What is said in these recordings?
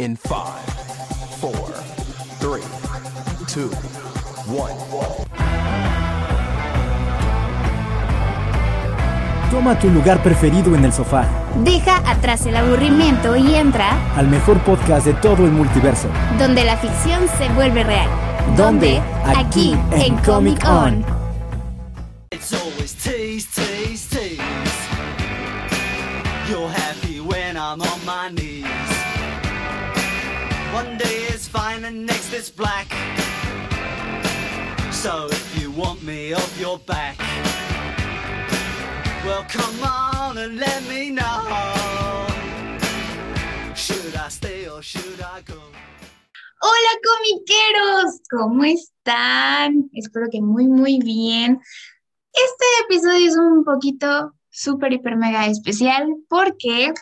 in 5, 4, 3, 2, 1. Toma tu lugar preferido en el sofá. Deja atrás el aburrimiento y entra al mejor podcast de todo el multiverso. donde la ficción se vuelve real. ¿Dónde? Aquí, Aquí, en en Comic On. On. It's always tease, tease, tease. You're happy when I'm on my knees. One day is fine and next is black. So if you want me off your back, well come on and let me know. Should I stay or should I go? Hola comiqueros, ¿cómo están? Espero que muy muy bien. Este episodio es un poquito súper hiper mega especial porque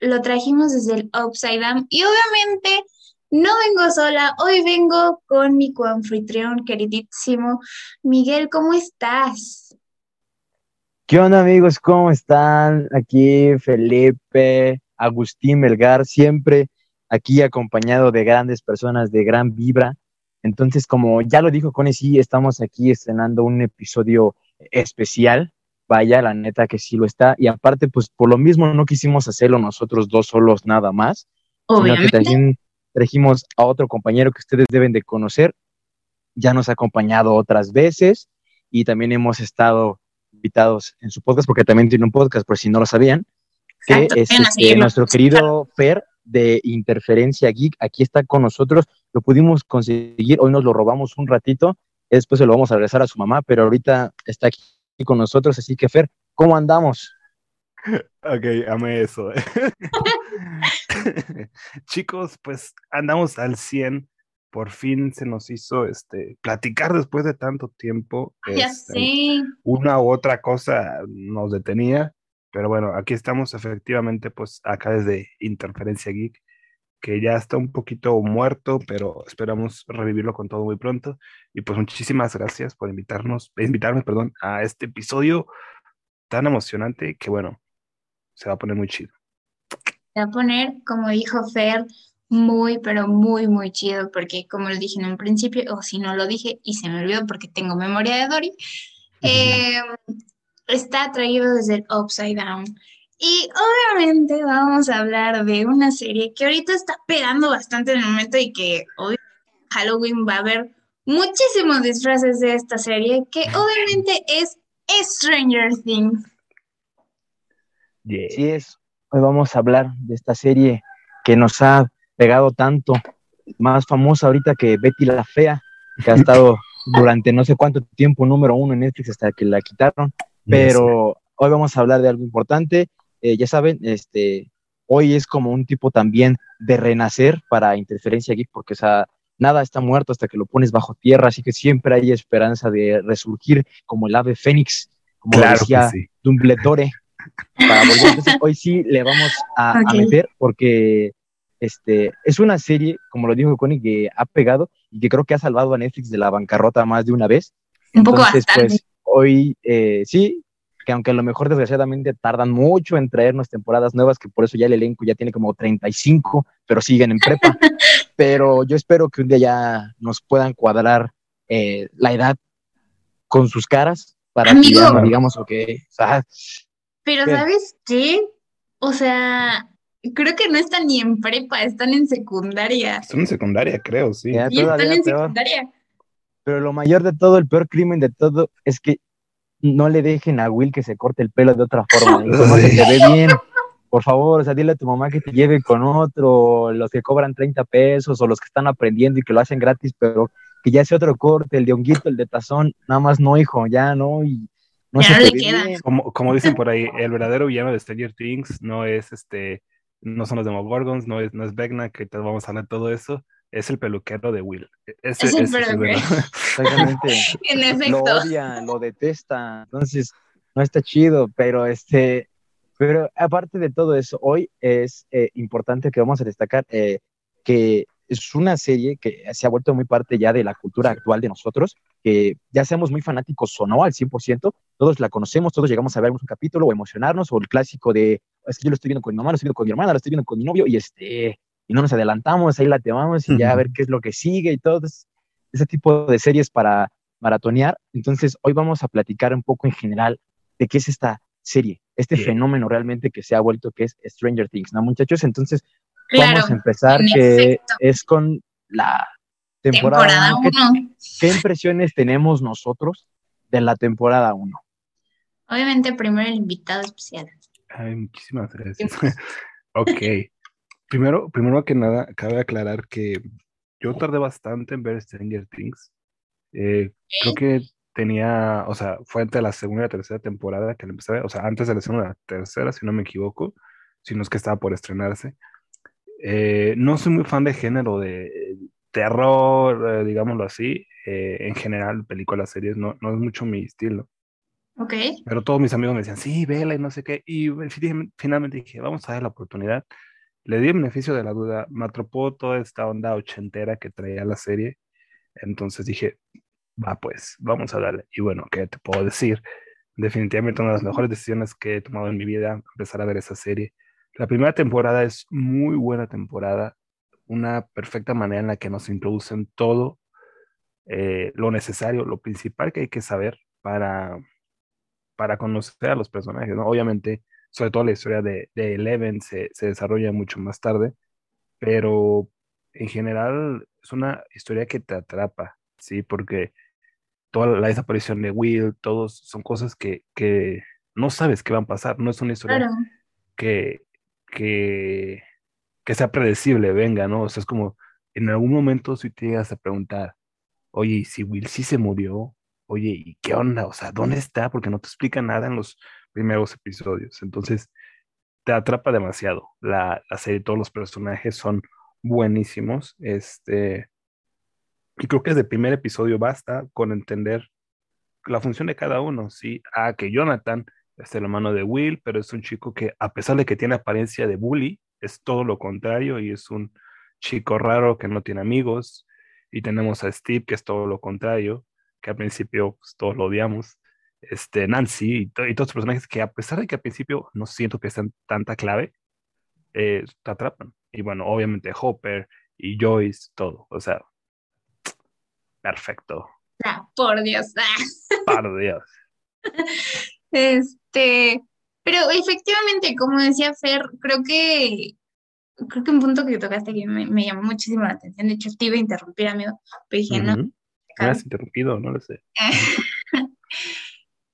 lo trajimos desde el Upside Down y obviamente no vengo sola, hoy vengo con mi coanfitrión queridísimo Miguel, ¿cómo estás? ¿Qué onda amigos? ¿Cómo están? Aquí Felipe, Agustín Melgar, siempre aquí acompañado de grandes personas de gran vibra. Entonces, como ya lo dijo Connie, sí, estamos aquí estrenando un episodio especial. Vaya, la neta que sí lo está. Y aparte, pues por lo mismo no quisimos hacerlo nosotros dos solos nada más, sino que también trajimos a otro compañero que ustedes deben de conocer. Ya nos ha acompañado otras veces y también hemos estado invitados en su podcast, porque también tiene un podcast, por si no lo sabían, que Exacto, es este, nuestro querido Fer de Interferencia Geek. Aquí está con nosotros, lo pudimos conseguir, hoy nos lo robamos un ratito, después se lo vamos a regresar a su mamá, pero ahorita está aquí con nosotros, así que Fer, ¿cómo andamos? Ok, amé eso. Chicos, pues andamos al 100. Por fin se nos hizo este platicar después de tanto tiempo. Ya Este, sé. Una u otra cosa nos detenía, pero bueno, aquí estamos efectivamente, pues acá desde Interferencia Geek, que ya está un poquito muerto, pero esperamos revivirlo con todo muy pronto. Y pues muchísimas gracias por invitarnos, invitarme, perdón, a este episodio tan emocionante que bueno, se va a poner muy chido. Se va a poner, como dijo Fer, muy, pero muy, muy chido, porque como lo dije en un principio, o si no lo dije y se me olvidó porque tengo memoria de Dory, eh, está traído desde el Upside Down. Y obviamente vamos a hablar de una serie que ahorita está pegando bastante en el momento y que hoy Halloween va a haber muchísimos disfraces de esta serie, que obviamente es Stranger Things. Yeah. Así es, hoy vamos a hablar de esta serie que nos ha pegado tanto, más famosa ahorita que Betty la Fea, que ha estado durante no sé cuánto tiempo número uno en Netflix hasta que la quitaron, pero hoy vamos a hablar de algo importante. Eh, ya saben, este, hoy es como un tipo también de renacer para Interferencia Geek, porque o sea, nada está muerto hasta que lo pones bajo tierra, así que siempre hay esperanza de resurgir como el ave fénix, como Claro decía sí. Dumbledore. Para volver. Entonces, hoy sí le vamos a, a Ok. meter porque este, es una serie, como lo dijo Connie, que ha pegado y que creo que ha salvado a Netflix de la bancarrota más de una vez. Un poco Entonces, bastante. pues hoy eh, sí, que aunque a lo mejor desgraciadamente tardan mucho en traernos temporadas nuevas, que por eso ya el elenco ya tiene como 35, pero siguen en prepa. pero yo espero que un día ya nos puedan cuadrar eh, la edad con sus caras para que Amigo. digamos, ok, o sea, Pero. ¿sabes qué? O sea, creo que no están ni en prepa, están en secundaria. Son en secundaria, creo, sí. ya Y están en peor. secundaria. Pero lo mayor de todo, el peor crimen de todo, es que no le dejen a Will que se corte el pelo de otra forma. Y como que te ve bien. Por favor, o sea, dile a tu mamá que te lleve con otro, los que cobran 30 pesos o los que están aprendiendo y que lo hacen gratis, pero que ya sea otro corte, el de honguito, el de tazón, nada más no, hijo, ya no, y no Ya se no te le ve queda. bien. Como, como dicen por ahí, el verdadero villano de Stranger Things no es este, no son los Demogorgons, no es, no es Vecna, que te vamos a hablar de todo eso, es el peluquero de Will. E- Ese, Es el ese peluquero. Exactamente. En lo efecto. odia, lo detesta, entonces no está chido, pero este, pero aparte de todo eso, hoy es eh, importante que vamos a destacar eh, que es una serie que se ha vuelto muy parte ya de la cultura actual de nosotros, que ya seamos muy fanáticos o no al 100%, todos la conocemos, todos llegamos a ver un capítulo o emocionarnos, o el clásico de, es que yo lo estoy viendo con mi mamá, lo estoy viendo con mi hermana, lo estoy viendo con mi novio, y este, y no nos adelantamos, ahí la temamos y ya a ver qué es lo que sigue y todo es- ese tipo de series para maratonear. Entonces, hoy vamos a platicar un poco en general de qué es esta serie, este fenómeno realmente que se ha vuelto que es Stranger Things, ¿no, muchachos? Entonces, Claro, vamos a empezar que efecto. es con la temporada, temporada uno. ¿Qué- 1. ¿Qué impresiones tenemos nosotros de la temporada 1? Obviamente, primero el invitado especial. Ay, muchísimas gracias. ok. Primero, primero que nada, cabe aclarar que yo tardé bastante en ver Stranger Things. Eh, creo que tenía, o sea, fue entre la segunda y la tercera temporada que la empecé a ver, o sea, antes de la segunda y la tercera, si no me equivoco, si no es que estaba por estrenarse. Eh, no soy muy fan de género de terror, eh, digámoslo así. Eh, en general, películas, series, no, no es mucho mi estilo. Ok. Pero todos mis amigos me decían, sí, vela y no sé qué. Y fi- finalmente dije, vamos a dar la oportunidad. Le di el beneficio de la duda, me atrapó toda esta onda ochentera que traía la serie. Entonces dije, va pues, vamos a darle. Y bueno, ¿qué te puedo decir? Definitivamente una de las mejores decisiones que he tomado en mi vida, empezar a ver esa serie. La primera temporada es muy buena temporada, una perfecta manera en la que nos introducen todo eh, lo necesario, lo principal que hay que saber para, para conocer a los personajes, ¿no? Obviamente, sobre todo la historia de, de Eleven se, se desarrolla mucho más tarde, pero en general es una historia que te atrapa, ¿sí? Porque toda la desaparición de Will, todos son cosas que, que no sabes qué van a pasar, no es una historia Claro. que, que, que sea predecible, venga, ¿no? O sea, es como en algún momento si te llegas a preguntar, oye, ¿y si Will sí se murió? Oye, ¿y qué onda? O sea, ¿dónde está? Porque no te explica nada en los primeros episodios. Entonces, te atrapa demasiado. La, la serie, todos los personajes son buenísimos. Este, y creo que desde el primer episodio basta con entender la función de cada uno, ¿sí? Ah, que Jonathan es el hermano de Will, pero es un chico que, a pesar de que tiene apariencia de bully, es todo lo contrario y es un chico raro que no tiene amigos. Y tenemos a Steve, que es todo lo contrario, que al principio pues, todos lo odiamos. Este, Nancy y, to- y todos los personajes que, a pesar de que al principio no siento que sean tanta clave, eh, te atrapan. Y bueno, obviamente Hopper y Joyce, todo. O sea, perfecto. Ah, por Dios. Ah. De Dios. Este, pero efectivamente, como decía Fer, creo que creo que un punto que tocaste que me, me llamó muchísimo la atención. De hecho, te iba a interrumpir, amigo, pero dije, no, Ujú. Me has interrumpido, no lo sé.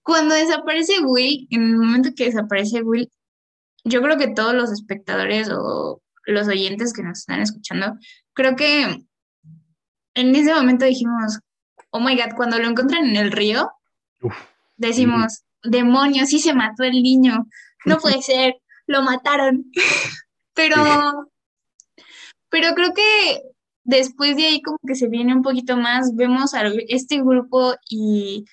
Cuando desaparece Will, en el momento que desaparece Will, yo creo que todos los espectadores o los oyentes que nos están escuchando, creo que en ese momento dijimos, oh my God, cuando lo encuentran en el río, Uf, decimos, demonios, sí se mató el niño, no puede ser, lo mataron. Pero, pero creo que después de ahí como que se viene un poquito más, vemos a este grupo y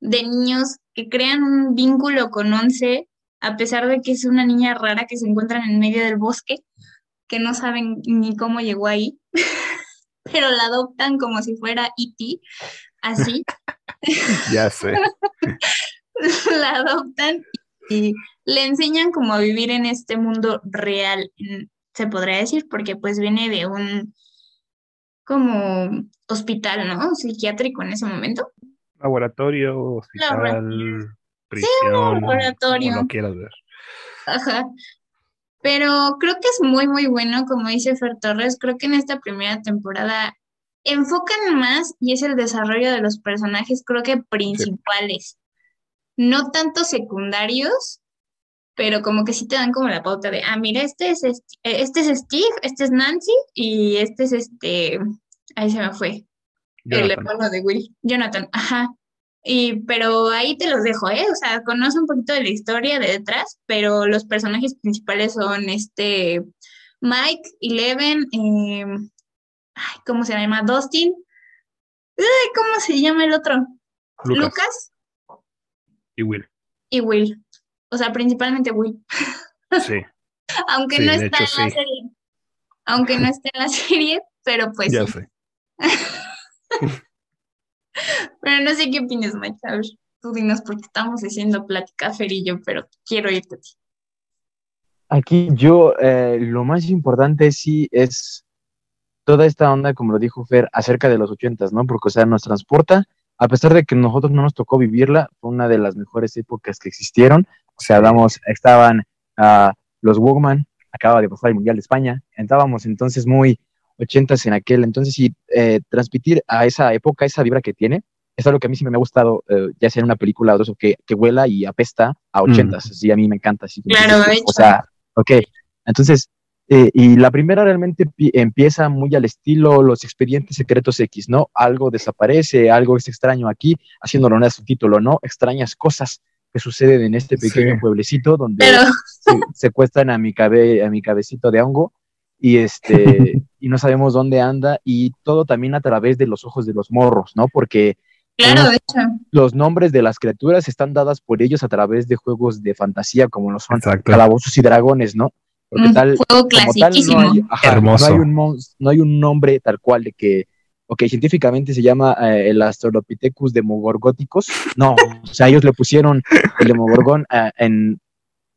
de niños que crean un vínculo con Once, a pesar de que es una niña rara que se encuentran en medio del bosque, que no saben ni cómo llegó ahí, pero la adoptan como si fuera E.T., así, ya sé. la adoptan y le enseñan como a vivir en este mundo real, se podría decir, porque pues viene de un como hospital, ¿no? Psiquiátrico en ese momento. Laboratorio, hospital, Laboratorio. prisión, laboratorio. como lo quieras ver. Ajá. Pero creo que es muy, muy bueno, como dice Fer Torres, creo que en esta primera temporada enfocan más y es el desarrollo de los personajes, creo que principales, no tanto secundarios, pero como que sí te dan como la pauta de, ah, mira, este es, este, este es Steve, este es Nancy y este es este, ahí se me fue, el Jonathan. hermano de Will, Jonathan, ajá. Y, pero ahí te los dejo, ¿eh? O sea, conoce un poquito de la historia de detrás, pero los personajes principales son este Mike, Eleven, eh, ay, ¿cómo se llama? Dustin. Ay, ¿cómo se llama el otro? Lucas, Lucas y Will. y Will. O sea, principalmente Will. Sí, Aunque Sí, no está hecho, en la sí. serie. Aunque no esté en la serie, pero pues ya sí. sé. Pero no sé qué opinas, Mike. A ver, tú dinos, porque estamos haciendo plática, Fer y yo, pero quiero irte a ti. Aquí yo, eh, lo más importante sí es toda esta onda, como lo dijo Fer, acerca de los ochentas, ¿no? Porque, o sea, nos transporta, a pesar de que nosotros no nos tocó vivirla, fue una de las mejores épocas que existieron. O sea, hablamos, estaban ah, los Walkman, acaba de pasar el Mundial de España, estábamos entonces muy ochentas en aquel, entonces sí, eh, transmitir a esa época esa vibra que tiene, es algo que a mí sí me ha gustado, eh, ya sea en una película o dos, o que, que huela y apesta a ochentas, sí, a mí me encanta. Así, Claro, o sea, ok, entonces, eh, y la primera realmente pi- empieza muy al estilo los expedientes secretos X, ¿no? Algo desaparece, algo es extraño aquí, haciéndolo en su título, ¿no? Extrañas cosas que suceden en este pequeño Sí. pueblecito donde Pero, se- secuestran a mi, cabe, a mi cabecito de hongo y este y no sabemos dónde anda y todo también a través de los ojos de los morros, ¿no? Porque claro, de hecho. los nombres de las criaturas están dadas por ellos a través de juegos de fantasía como lo son calabozos y dragones, ¿no? Porque Un tal juego como tal no hay, ajá, Hermoso. no hay un mons- no hay un nombre tal cual de que ok, científicamente se llama eh, el Australopithecus demogorgóticos. No, o sea, ellos le pusieron el demogorgón eh, en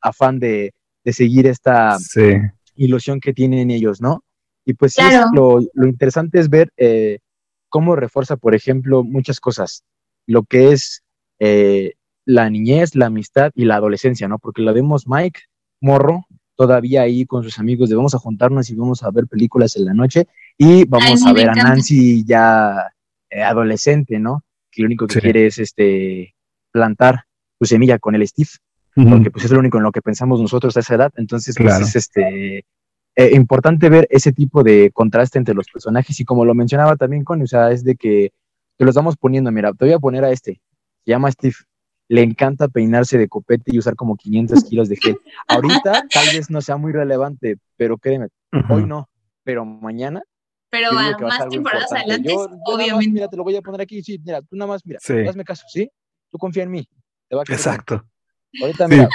afán de, de seguir esta Sí. Ilusión que tienen ellos, ¿no? Y pues sí, lo, lo interesante es ver eh, cómo refuerza, por ejemplo, muchas cosas. Lo que es eh, la niñez, la amistad y la adolescencia, ¿no? Porque la vemos Mike, morro, todavía ahí con sus amigos de vamos a juntarnos y vamos a ver películas en la noche y vamos a ver a. Nancy ya eh, adolescente, ¿no? Que lo único que Sí. quiere es este plantar su semilla con el Steve Porque pues es lo único en lo que pensamos nosotros a esa edad. Entonces, pues Claro. es este eh, importante ver ese tipo de contraste entre los personajes y como lo mencionaba también Connie, o sea, es de que te los vamos poniendo, mira, te voy a poner a este, se llama Steve, le encanta peinarse de copete y usar como 500 kilos de gel. Ahorita tal vez no sea muy relevante, pero créeme, Ujú. hoy no, pero mañana Pero a que más temporadas adelante, Yo- yo nada más, obviamente. mira, te lo voy a poner aquí, sí, mira, tú nada más, mira, Sí. hazme caso, ¿sí? Tú confía en mí. Te va a. Exacto. Ahorita, Sí. mira,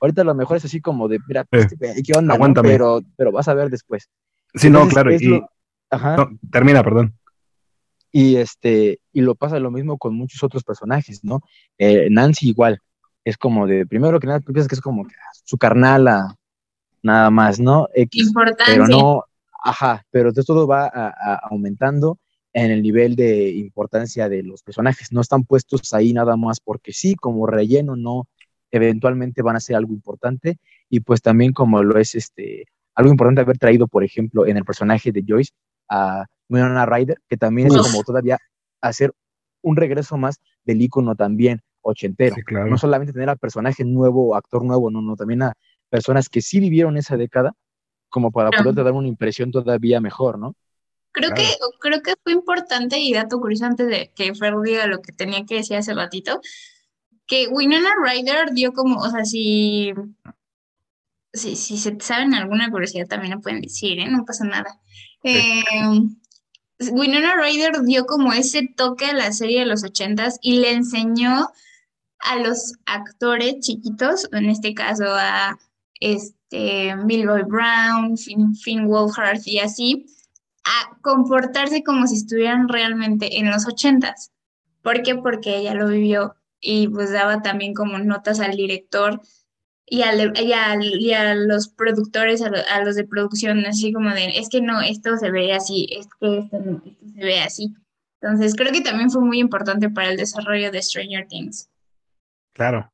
ahorita lo mejor es así como de, mira, Eh, este, ¿qué onda? no? Pero, pero vas a ver después. Sí, no, claro. Y, lo- Ajá. no, termina, perdón. Y este, y lo pasa lo mismo con muchos otros personajes, ¿no? Eh, Nancy igual. Es como de, primero que nada, tú piensas que es como que, ah, su carnala, nada más, ¿no? X. Importancia. Pero no, ajá, pero entonces todo va a- a- aumentando en el nivel de importancia de los personajes. No están puestos ahí nada más porque sí, como relleno, no, eventualmente van a ser algo importante. Y pues también como lo es este, algo importante haber traído, por ejemplo, en el personaje de Joyce a Winona Ryder, que también es como todavía hacer un regreso más del icono también ochentero. Sí, claro. No solamente tener a personaje nuevo, actor nuevo, no, no, también a personas que sí vivieron esa década, como para Claro. poderte dar una impresión todavía mejor, ¿no? Creo Claro. que, creo que fue importante y dato curioso antes de que Fer diga lo que tenía que decir hace ratito, que Winona Ryder dio como, o sea, si, si, si se saben alguna curiosidad también lo pueden decir, ¿eh? No pasa nada. Eh, Winona Ryder dio como ese toque a la serie de los ochentas y le enseñó a los actores chiquitos, en este caso a este Milroy Brown, Finn, Finn Wolfhard y así, a comportarse como si estuvieran realmente en los ochentas. ¿Por qué? Porque ella lo vivió y pues daba también como notas al director y, al- y al- y a los productores, a, lo- a los de producción, así como de, es que no, esto se ve así, es que esto no, esto se ve así. Entonces creo que también fue muy importante para el desarrollo de Stranger Things. Claro.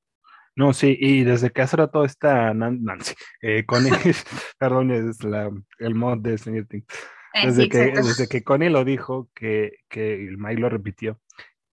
No, sí, y desde que hace rato está Nan- Nancy, eh, Connie, perdón, es la, el mod de Stranger Things. Sí, Desde que, exacto. desde que Connie lo dijo, que, que el Mike lo repitió,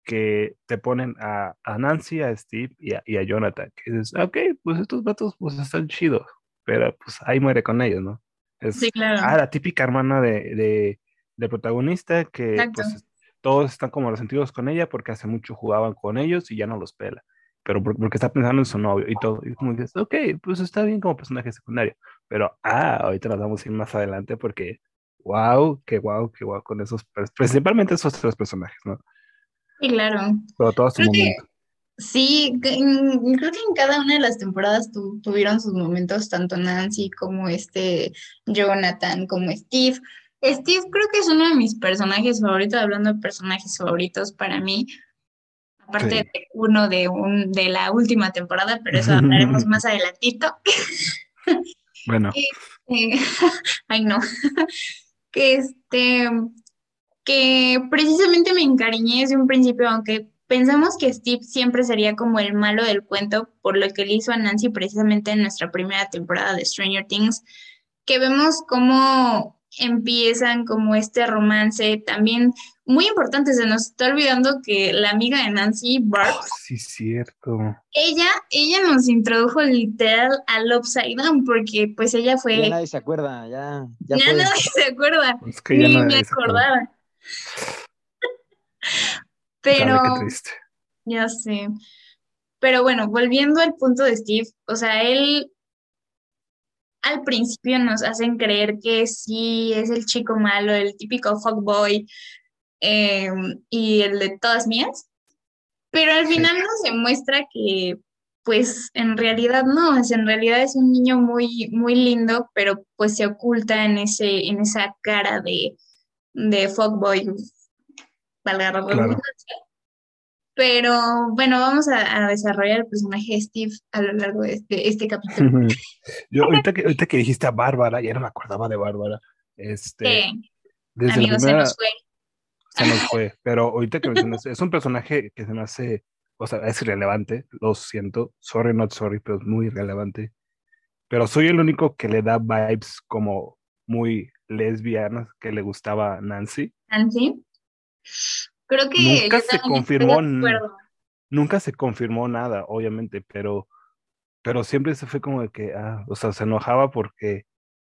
que te ponen a, a Nancy, a Steve y a, y a Jonathan. Que dices, ok, pues estos vatos pues están chidos, pero pues ahí muere con ellos, ¿no? Es, Sí, claro. ah, la típica hermana de, de, de protagonista que Exacto. pues todos están como resentidos con ella porque hace mucho jugaban con ellos y ya no los pela. Pero por- porque está pensando en su novio y todo. Y como dices, ok, pues está bien como personaje secundario. Pero, ah, ahorita nos vamos a ir más adelante porque, wow, qué wow, qué wow con esos, pers- principalmente esos tres personajes, ¿no? Sí, claro. Pero todo a su Creo que- momento. Sí, que en- creo que en cada una de las temporadas tu- tuvieron sus momentos, tanto Nancy como este Jonathan, como Steve. Steve creo que es uno de mis personajes favoritos, hablando de personajes favoritos para mí, aparte Sí. de uno de, un, de la última temporada, pero eso hablaremos más adelantito. Bueno, Eh, ay no, que este, que precisamente me encariñé desde un principio, aunque pensamos que Steve siempre sería como el malo del cuento por lo que le hizo a Nancy precisamente en nuestra primera temporada de Stranger Things, que vemos cómo empiezan como este romance también muy importante, se nos está olvidando que la amiga de Nancy, Barb, oh, sí, cierto. ella, ella nos introdujo literal al Upside Down, porque pues ella Ya fue, nadie se acuerda, ya, ya ya nadie se acuerda. Es que ya Ni nadie me se acuerda. acordaba. Pero, Chale, qué triste. ya sé. Pero bueno, volviendo al punto de Steve, o sea, él al principio nos hacen creer que sí es el chico malo, el típico fuckboy eh, y el de todas mías, pero al Sí. final nos demuestra que pues en realidad no, es en realidad es un niño muy, muy lindo, pero pues se oculta en ese, en esa cara de, de fuckboy, valga la redundancia. Pero bueno, vamos a, a desarrollar el personaje de Steve a lo largo de este, este capítulo. Yo ahorita que, ahorita que dijiste a Bárbara, ya no me acordaba de Bárbara. Este, Que, desde amigos, se nos fue. se nos fue, pero ahorita que mencionas, es un personaje que se me hace, o sea, es irrelevante, lo siento, sorry, not sorry, pero es muy irrelevante. Pero soy el único que le da vibes como muy lesbianas que le gustaba Nancy. Nancy. Creo que Nunca se confirmó. Nunca se confirmó nada, obviamente, pero, pero siempre se fue como de que, ah, o sea, se enojaba porque,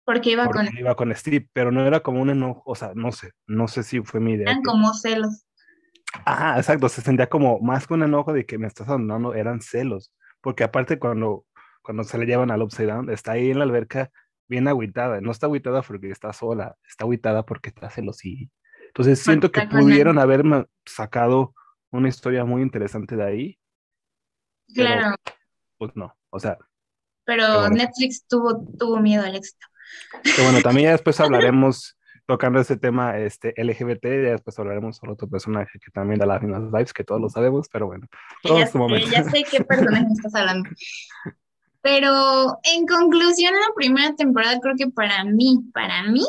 Porque iba porque con iba con Steve, pero no era como un enojo, o sea, no sé, no sé si fue mi idea. eran que- como celos. Ajá, exacto, se sentía como más que un enojo de que me estás abandonando, eran celos, porque aparte cuando, cuando se le llevan al Upside Down, está ahí en la alberca bien agüitada, no está agüitada porque está sola, está agüitada porque está celosilla. Entonces siento que pudieron haberme sacado una historia muy interesante de ahí, pero Claro, pues no, o sea, pero bueno. Netflix tuvo, tuvo miedo al éxito. que bueno, también ya después hablaremos, tocando ese tema este, LGBT, ya después hablaremos sobre otro personaje que también da las mismas vibes, que todos lo sabemos, pero bueno, todo Ya sé, ya sé qué personaje estás hablando. Pero en conclusión, la primera temporada creo que para mí, para mí,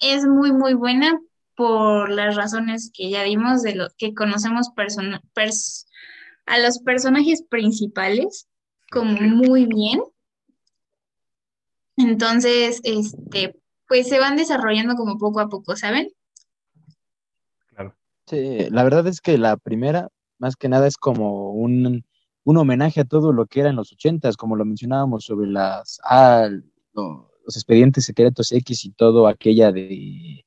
es muy, muy buena por las razones que ya dimos de lo que conocemos persona- pers- a los personajes principales como muy bien. Entonces, este, pues se van desarrollando como poco a poco, ¿saben? Claro. Sí, la verdad es que la primera, más que nada, es como un, un homenaje a todo lo que era en los ochentas, como lo mencionábamos sobre las ah, lo- los expedientes secretos X y todo aquella de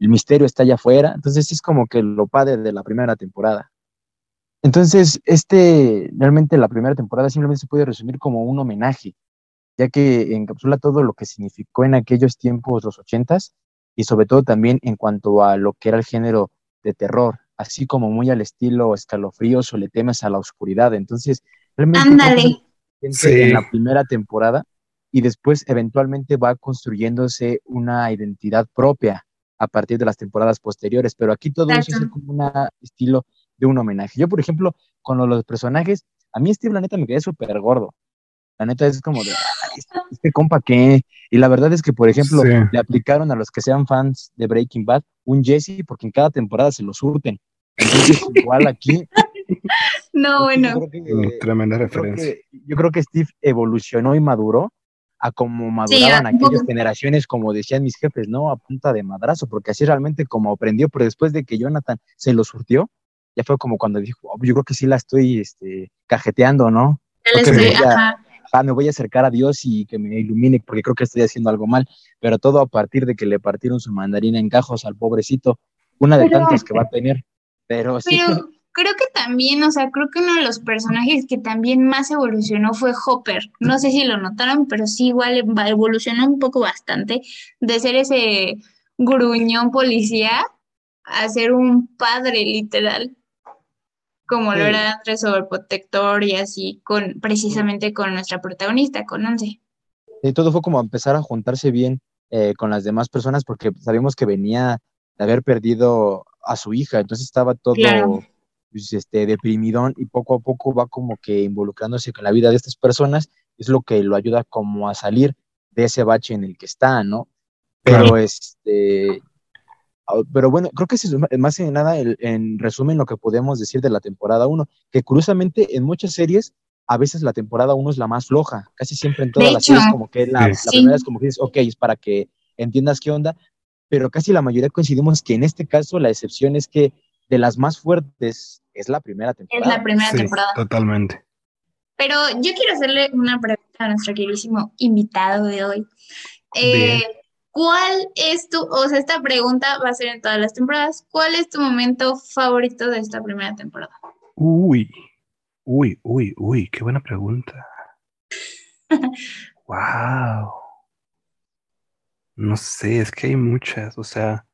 el misterio está allá afuera. Entonces es como que lo padre de la primera temporada. Entonces, este, realmente la primera temporada simplemente se puede resumir como un homenaje, ya que encapsula todo lo que significó en aquellos tiempos los ochentas y sobre todo también en cuanto a lo que era el género de terror, así como muy al estilo escalofríos o le temes a la oscuridad. Entonces, realmente Ándale. Sí. en la primera temporada y después eventualmente va construyéndose una identidad propia a partir de las temporadas posteriores, pero aquí todo eso es como un estilo de un homenaje. Yo, por ejemplo, con lo- los personajes, a mí Steve, la neta, me quedé súper gordo. La neta es como de, "Ay, este, este compa qué. Y la verdad es que, por ejemplo, Sí. le aplicaron a los que sean fans de Breaking Bad un Jesse, porque en cada temporada se lo surten. Igual aquí, No, bueno. yo creo que- Mm, Tremenda creo referencia. que, yo creo que Steve evolucionó y maduró a como maduraban aquellas generaciones, como decían mis jefes, ¿no? A punta de madrazo, porque así realmente como aprendió, pero después de que Jonathan se lo surtió, ya fue como cuando dijo, "Oh, yo creo que sí la estoy este, cajeteando, ¿no? Ya le Creo que estoy, voy a- ajá. Ah, me voy a acercar a Dios y que me ilumine, porque creo que estoy haciendo algo mal, pero todo a partir de que le partieron su mandarina en gajos al pobrecito, una de Pero- tantas que va a tener, pero sí. Pero creo que también, o sea, creo que uno de los personajes que también más evolucionó fue Hopper. No sé si lo notaron, pero sí igual evolucionó un poco bastante de ser ese gruñón policía a ser un padre literal, como lo era Andrés Overprotector y así, con, precisamente con nuestra protagonista, con Once. Y todo fue como empezar a juntarse bien eh, con las demás personas porque sabíamos que venía de haber perdido a su hija, entonces estaba todo Claro. pues, este, deprimidón y poco a poco va como que involucrándose con la vida de estas personas es lo que lo ayuda como a salir de ese bache en el que está, ¿no? Pero este, pero bueno, creo que es más que nada el- en resumen lo que podemos decir de la temporada 1, que curiosamente en muchas series a veces la temporada 1 es la más floja, casi siempre en todas De las series como que la, Sí. la primera es como que dices, ok, es para que entiendas qué onda, pero casi la mayoría coincidimos que en este caso la excepción es que de las más fuertes es la primera Es temporada. la primera Sí, temporada. totalmente. Pero yo quiero hacerle una pregunta a nuestro queridísimo invitado de hoy. Eh. ¿cuál es tu, o sea, esta pregunta va a ser en todas las temporadas, ¿cuál es tu momento favorito de esta primera temporada? Uy, uy, uy, uy, qué buena pregunta. Wow. No sé, es que hay muchas, o sea,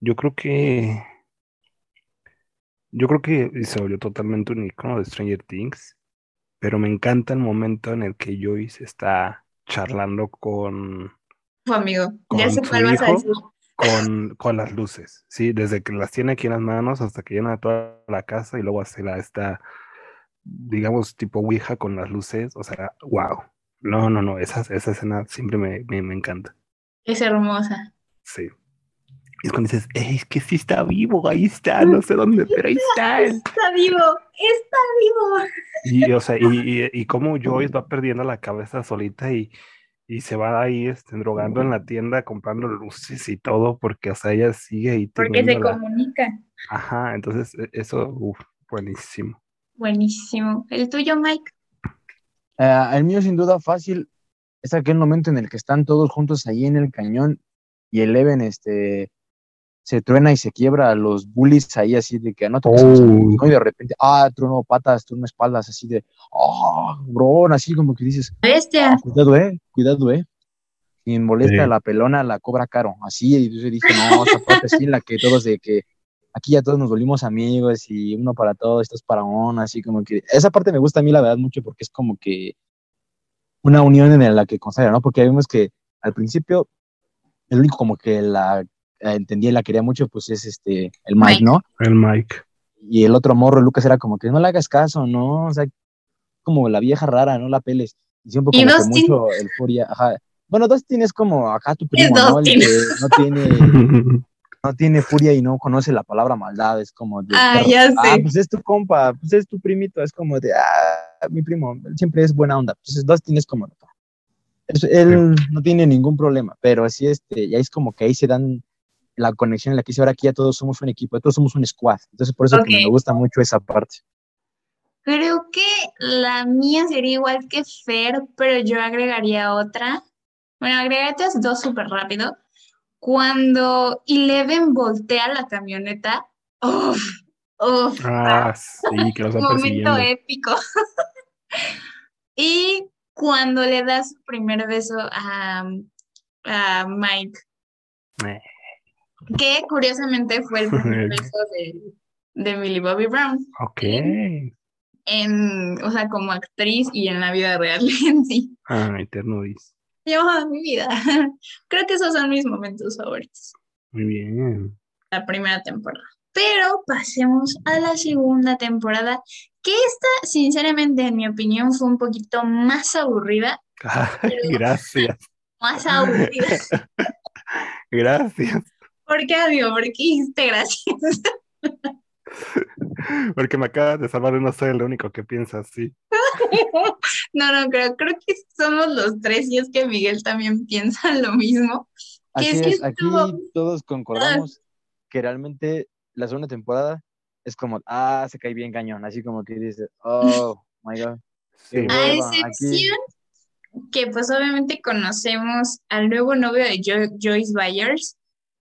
yo creo que yo creo que se volvió totalmente un icono de Stranger Things, pero me encanta el momento en el que Joyce está charlando con Tu amigo, ya Con sé su cuál vas a decir. con, con las luces, ¿sí? Desde que las tiene aquí en las manos hasta que llena toda la casa y luego hace la esta, digamos, tipo Ouija con las luces, o sea, wow. No, no, no, esa, esa escena siempre me, me, me encanta, Es hermosa. sí. Y es cuando dices, "Ey, es que sí está vivo, ahí está, no sé dónde, pero ahí está. Está vivo, está vivo. Y, o sea, y, y, y cómo Joyce va perdiendo la cabeza solita y, y se va ahí este, drogando en la tienda, comprando luces y todo, porque, o sea, ella sigue ahí Porque se la- comunica. Ajá, entonces e- eso, uf, buenísimo. Buenísimo. ¿El tuyo, Mike? Eh, el mío sin duda fácil es aquel momento en el que están todos juntos ahí en el cañón y Eleven este, se truena y se quiebra a los bullies ahí así de que no te pases, Oh. ¿no? Y de repente, ah, trueno patas, trueno espaldas, así de, ah, bro, así como que dices, Bestia. cuidado, eh, cuidado, eh. Y molesta Sí. la pelona, la cobra caro, así, y yo dije, no, esa parte así, la que todos de que aquí ya todos nos volvimos amigos y uno para todos, esto es para uno, así como que, esa parte me gusta a mí la verdad mucho porque es como que una unión en la que consagra, ¿no? Porque vemos que al principio el único como que la eh, entendía y la quería mucho, pues es este, el Mike, Mike. ¿no? El Mike. Y el otro morro, Lucas, era como que no le hagas caso, ¿no? O sea, como la vieja rara, no la peles. Y siempre Y como que Dustin. mucho euforia, ajá. Bueno, Dustin es como acá tu primo, ¿no? El que no tiene, no tiene furia y no conoce la palabra maldad, es como de, Ah, ya ah, sé. pues es tu compa, pues es tu primito, es como de, ah, mi primo, él siempre es buena onda. Entonces Dustin es como, es- él no tiene ningún problema, pero así este, ya es como que ahí se dan la conexión en la que dice ahora aquí ya todos somos un equipo, todos somos un squad. Entonces por eso que Ok. me gusta mucho esa parte. Creo que la mía sería igual que Fer, pero yo agregaría otra. Bueno, agregaría otras dos súper rápido. Cuando Eleven voltea la camioneta, uff, uff, Ah, sí, que los momento épico. y cuando le da su primer beso a, a Mike, Eh. que curiosamente fue el primer beso de, de Millie Bobby Brown, Ok. en, o sea, como actriz y en la vida real en sí. Ay, Ternudis. Yo, mi vida. Creo que esos son mis momentos favoritos, Muy bien. la primera temporada. Pero pasemos a la segunda temporada, que esta, sinceramente, en mi opinión, fue un poquito más aburrida. Ay, gracias. Más aburrida. Gracias. ¿Por qué, amigo? ¿Por qué dijiste gracias? Porque me acabas de salvar de no ser el único que piensa así. No, no, creo, creo que somos los tres y es que Miguel también piensa lo mismo. Que Así es que aquí estuvo- todos concordamos que realmente la segunda temporada es como, ah, se cae bien cañón, así como que dices, oh, my God. Sí. A aquí. excepción que pues obviamente conocemos al nuevo novio de Jo- Joyce Byers,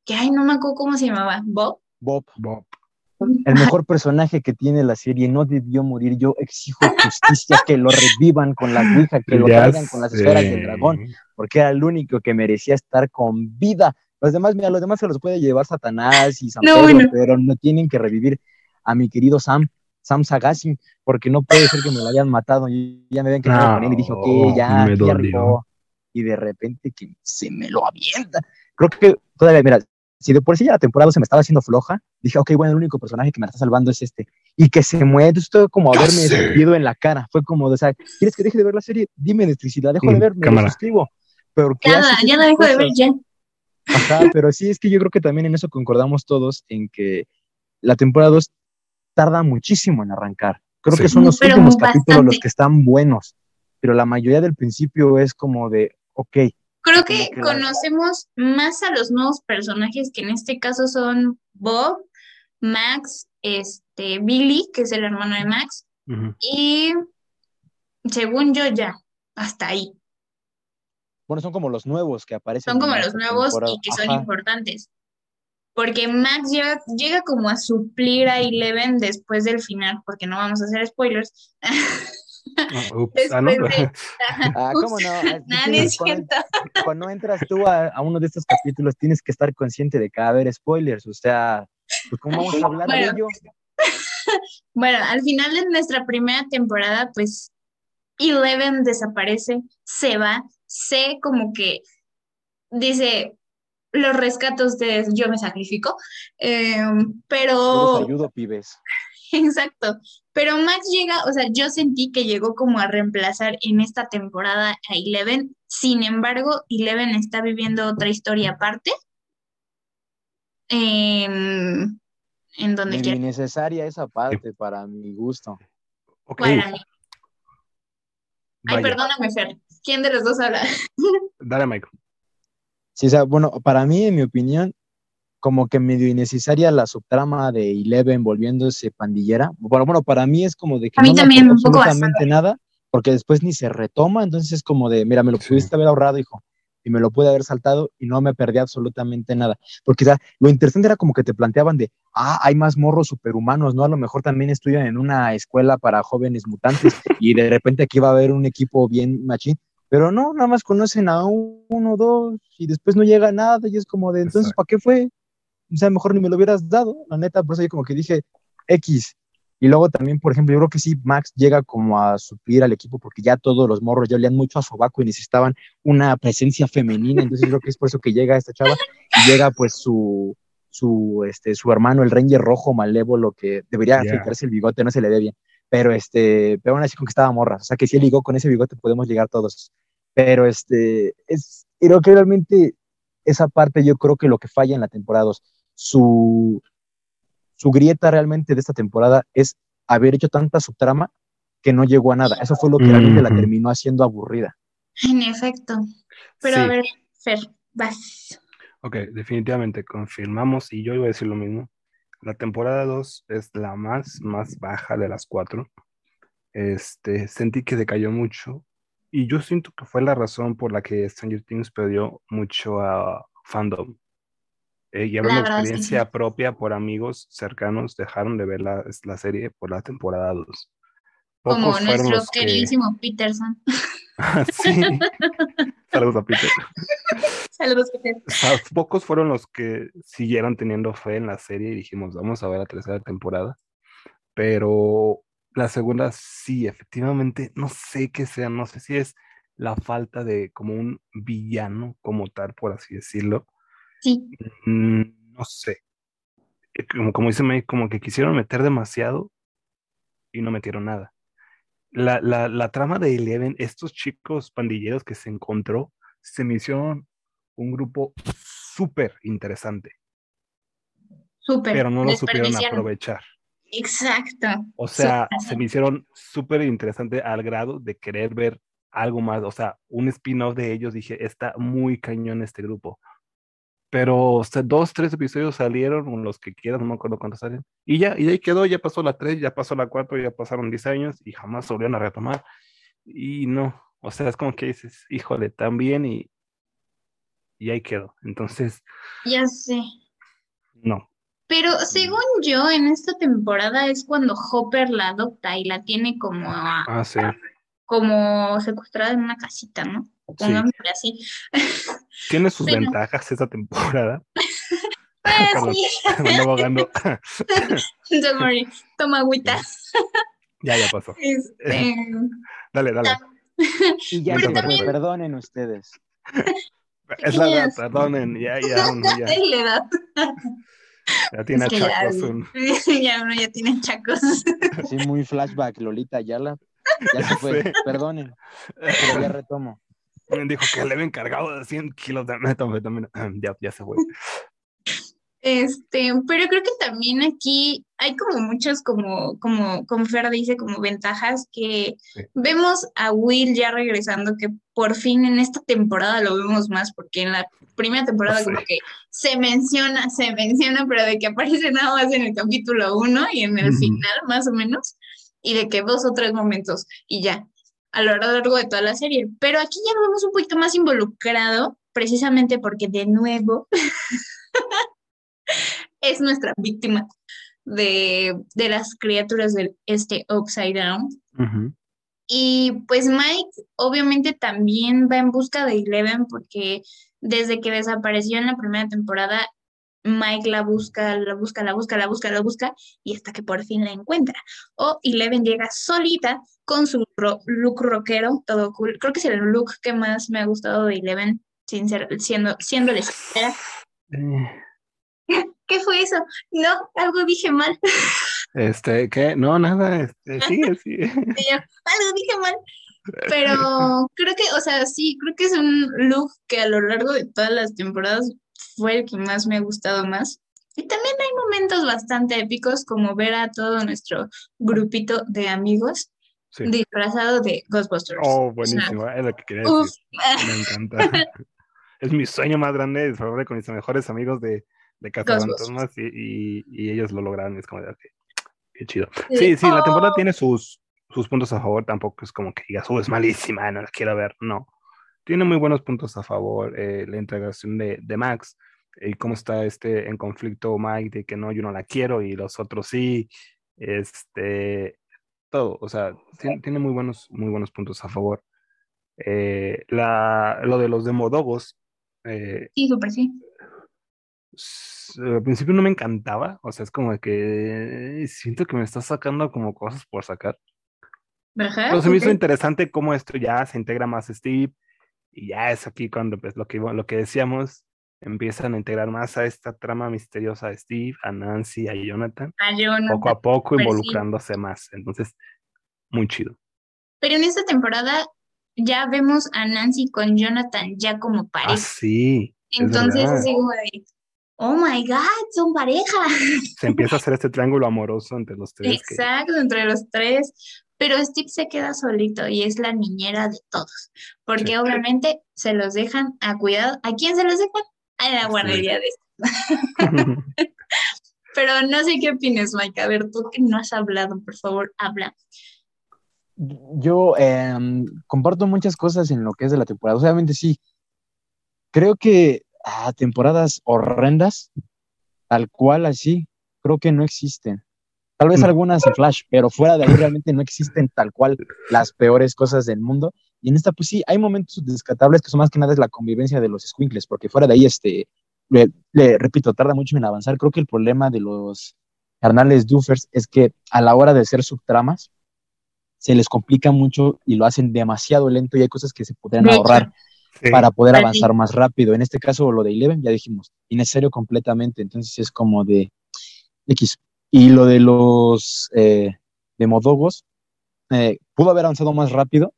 que ay, no me acuerdo cómo se llamaba, Bob. Bob, Bob. El mejor personaje que tiene la serie, no debió morir. Yo exijo justicia, que lo revivan con la Ouija, que lo traigan con las esferas del dragón, porque era el único que merecía estar con vida. Los demás, mira, los demás se los puede llevar Satanás y San No, Pedro, bueno. pero no tienen que revivir a mi querido Sam, Sam Sagasi, porque no puede ser que me lo hayan matado. Y ya me ven que me No, con él y dije, ok, ya, ya. Y de repente que se me lo avienta. Creo que todavía, mira, si de por sí ya la temporada se me estaba haciendo floja, dije, ok, bueno, el único personaje que me está salvando es este. Y que se muere, entonces fue como haberme escupido en la cara. Fue como, de, o sea, ¿quieres que deje de ver la serie? Dime, Netflix, si la dejo de Mm, ver, me cámara. suscribo. Pero ¿qué Ya, ya la dejo de ver, ya. Ajá, pero sí, es que yo creo que también en eso concordamos todos, en que la temporada 2 tarda muchísimo en arrancar. Creo Sí. que son los Pero últimos capítulos los que están buenos, pero la mayoría del principio es como de, ok, Creo que conocemos más a los nuevos personajes, que en este caso son Bob, Max, este, Billy, que es el hermano de Max, y según yo ya, hasta ahí. bueno, son como los nuevos que aparecen. Son como los nuevos temporada. y que son Ajá. importantes. Porque Max llega, llega como a suplir a Eleven después del final, porque no vamos a hacer spoilers. De- cuando, entras tú a, a uno de estos capítulos, tienes que estar consciente de que va a haber spoilers, o sea, pues ¿cómo vamos a hablar de ello? Bueno, al final de nuestra primera temporada, pues Eleven desaparece, se va, sé como que dice, los rescato a ustedes, yo me sacrifico, eh, Yo les pero ayudo, pibes. exacto, pero Max llega, o sea, yo sentí que llegó como a reemplazar en esta temporada a Eleven, sin embargo, Eleven está viviendo otra historia aparte, em, en donde quiera, innecesaria esa parte para mi gusto. Ok, para mí. Ay, perdóname, Fer. ¿Quién de los dos habla? Dale, Michael. Sí, o sea, bueno, para mí, en mi opinión, como que medio innecesaria la subtrama de Eleven volviéndose pandillera. Bueno, bueno, para mí es como de que A mí no también, un poco absolutamente nada, porque después ni se retoma, entonces es como de, mira, me lo Sí. pudiste haber ahorrado, hijo, y me lo pude haber saltado y no me perdí absolutamente nada. Porque o sea, lo interesante era como que te planteaban de, ah, hay más morros superhumanos, ¿no? A lo mejor también estudian en una escuela para jóvenes mutantes y de repente aquí va a haber un equipo bien machín. Pero no, nada más conocen a uno, dos, y después no llega nada, y es como de, entonces, Exacto. ¿para qué fue? O sea, mejor ni me lo hubieras dado, la neta, por eso yo como que dije X. Y luego también, por ejemplo, yo creo que sí, Max llega como a suplir al equipo porque ya todos los morros ya olían mucho a sobaco y necesitaban una presencia femenina, entonces yo creo que es por eso que llega esta chava y llega pues su, su, este, su hermano, el Ranger rojo malévolo, que debería Ya. afeitarse el bigote, no se le ve bien, pero este, pero aún así conquistaba morras, o sea que si él ligó con ese bigote podemos llegar todos, pero este, es, creo que realmente esa parte yo creo que lo que falla en la temporada 2, su, su grieta realmente de esta temporada es haber hecho tanta subtrama que no llegó a nada. Eso fue lo que realmente la terminó haciendo aburrida. En efecto. Pero a Sí. ver, Fer, vas. Ok, definitivamente confirmamos, y yo iba a decir lo mismo. La temporada 2 es la más, más baja de las cuatro. Este, sentí que decayó mucho, y yo siento que fue la razón por la que Stranger Things perdió mucho a fandom. Eh, y de experiencia sí. propia por amigos cercanos, dejaron de ver la, la serie por la temporada 2. Como nuestro que- queridísimo Peterson. sí. Saludos a Peter. Saludos, Peter. O sea, pocos fueron los que siguieron teniendo fe en la serie y dijimos, vamos a ver la tercera temporada. Pero la segunda sí, efectivamente, no sé qué sea, no sé si es la falta de como un villano como tal, por así decirlo. Sí, Mm, no sé. Eh, Como, como dice May, como que quisieron meter demasiado y no metieron nada. La, la, la trama de Eleven, estos chicos pandilleros que se encontró, se me hicieron un grupo súper interesante, súper. pero no lo supieron aprovechar. Exacto. O sea, se me hicieron súper interesante al grado de querer ver algo más, o sea, un spin-off de ellos. Dije, está muy cañón este grupo. Pero o sea, dos, tres episodios salieron, los que quieran, no me acuerdo cuántos salen. Y ya, y ahí quedó, ya pasó la tres, ya pasó la cuatro, ya pasaron 10 años y jamás volvieron a retomar. Y no, o sea, es como que dices, híjole, tan bien y, y ahí quedó. Entonces, Ya sé. no. Pero según yo, en esta temporada es cuando Hopper la adopta y la tiene como, a- Ah, sí. como secuestrada en una casita, ¿no? Pongámosle así. Tiene sus Bueno. ventajas esa temporada. Pues Perdón, sí, me ando ahogando. don't worry. Toma agüita. ya, ya pasó. Este, Dale, dale. Y ya Pero se fue, también- perdonen ustedes. Es la edad, perdonen, ya, ya, uno ya, Es la edad. ya tiene Es que ya- chacos. un- ya uno ya tiene chacos. Así muy flashback, Lolita Ayala. Ya se fue, Sí. perdonen, pero ya retomo. Dijo que le había encargado de 100 kilos de metanfetamina. Ya, ya se fue. Este, pero creo que también aquí hay como muchas, como, como, como Fer dice, como ventajas que Sí. vemos a Will ya regresando, que por fin en esta temporada lo vemos más, porque en la primera temporada Sí. como que se menciona, se menciona, pero de que aparece nada más en el capítulo 1 y en el final, más o menos, y de que dos o tres momentos y ya, a lo largo de toda la serie. Pero aquí ya lo vemos un poquito más involucrado, precisamente porque de nuevo es nuestra víctima de, de las criaturas del este Upside Down. Y pues Mike obviamente también va en busca de Eleven porque desde que desapareció en la primera temporada, Mike la busca, la busca, la busca, la busca, la busca y hasta que por fin la encuentra. O Eleven llega solita con su ro- look rockero, todo cool. Creo que es el look que más me ha gustado de Eleven, sin ser- siendo, siendo sincera. Eh, ¿Qué fue eso? No, algo dije mal. Este, ¿qué? No, nada, este, sigue, sigue. Yo, algo dije mal. Pero creo que, o sea, sí, creo que es un look que a lo largo de todas las temporadas fue el que más me ha gustado más. Y también hay momentos bastante épicos, como ver a todo nuestro grupito de amigos Sí. disfrazado de Ghostbusters. Oh, O sea, buenísimo, es lo que quería uf, decir. Me encanta. Es mi sueño más grande, disfrutar con mis mejores amigos de, de Cazafantasmas y, y, y ellos lo lograron. Es como de, qué chido. Sí, sí, la temporada Oh. tiene sus, sus puntos a favor. Tampoco es como que digas, oh, es malísima, no la quiero ver. No. Tiene muy buenos puntos a favor. eh, la integración de, de Max y cómo está este en conflicto Mike de que no, yo no la quiero y los otros sí. Este, todo, o sea, tiene, tiene muy buenos, muy buenos puntos a favor. Eh, la, lo de los demodogos, eh, Sí, súper sí. al principio no me encantaba, o sea, es como que eh, siento que me está sacando como cosas por sacar. ¿Verdad? Pero se me hizo interesante cómo esto ya se integra más Steve y ya es aquí cuando pues, lo que, lo que decíamos, empiezan a integrar más a esta trama misteriosa de Steve, a Nancy, a Jonathan, Ah, yo no- poco a poco Pues sí. involucrándose más. Entonces, muy chido. Pero en esta temporada ya vemos a Nancy con Jonathan ya como Ah, pareja. sí. es Entonces, así como de, oh my God, son pareja. Se empieza a hacer este triángulo amoroso entre los tres. que- Exacto, entre los tres. Pero Steve se queda solito y es la niñera de todos. Porque Sí. obviamente se los dejan a cuidado. ¿A quién se los dejan? A la guardería de Pero no sé qué opinas, Mike. A ver, tú que no has hablado, por favor, habla. Yo em, comparto muchas cosas en lo que es de la temporada. Obviamente sí. Creo que ah, temporadas horrendas, tal cual así, creo que no existen. Tal vez No. algunas en Flash, pero fuera de ahí realmente no existen tal cual las peores cosas del mundo. Y en esta, pues sí, hay momentos descatables que son más que nada es la convivencia de los squinkles, porque fuera de ahí, este, le, le repito, tarda mucho en avanzar. Creo que el problema de los carnales Doofers es que a la hora de hacer subtramas, se les complica mucho y lo hacen demasiado lento y hay cosas que se podrían De hecho. ahorrar Sí. para poder avanzar más rápido. En este caso, lo de Eleven, ya dijimos, innecesario completamente, entonces es como de X. Y lo de los eh, demodogos, eh, pudo haber avanzado más rápido,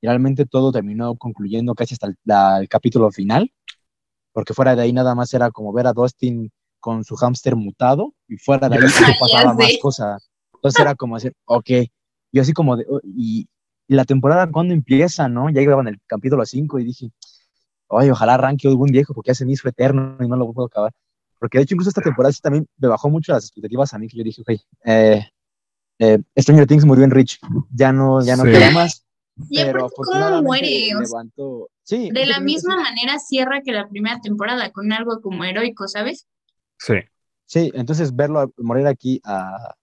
y realmente todo terminó concluyendo casi hasta el, la- el capítulo final, porque fuera de ahí nada más era como ver a Dustin con su hámster mutado, y fuera de ahí no pasaba más cosas. Entonces era como decir, ok, yo así como de, oh, y, y la temporada cuando empieza, ¿no? Ya iba en el capítulo 5 y dije, oye, ojalá arranque algún viejo porque ya se me hizo eterno y no lo puedo acabar. Porque de hecho incluso esta temporada sí también me bajó mucho las expectativas a mí, que yo dije, ok, eh, eh, Stranger Things murió en Rich, ya no, ya no Sí. queda más. Y pero aparte, ¿cómo muere? Levantó, sí, de la misma sí. manera cierra que la primera temporada, con algo como heroico, ¿sabes? Sí. Sí, entonces verlo a- morir aquí a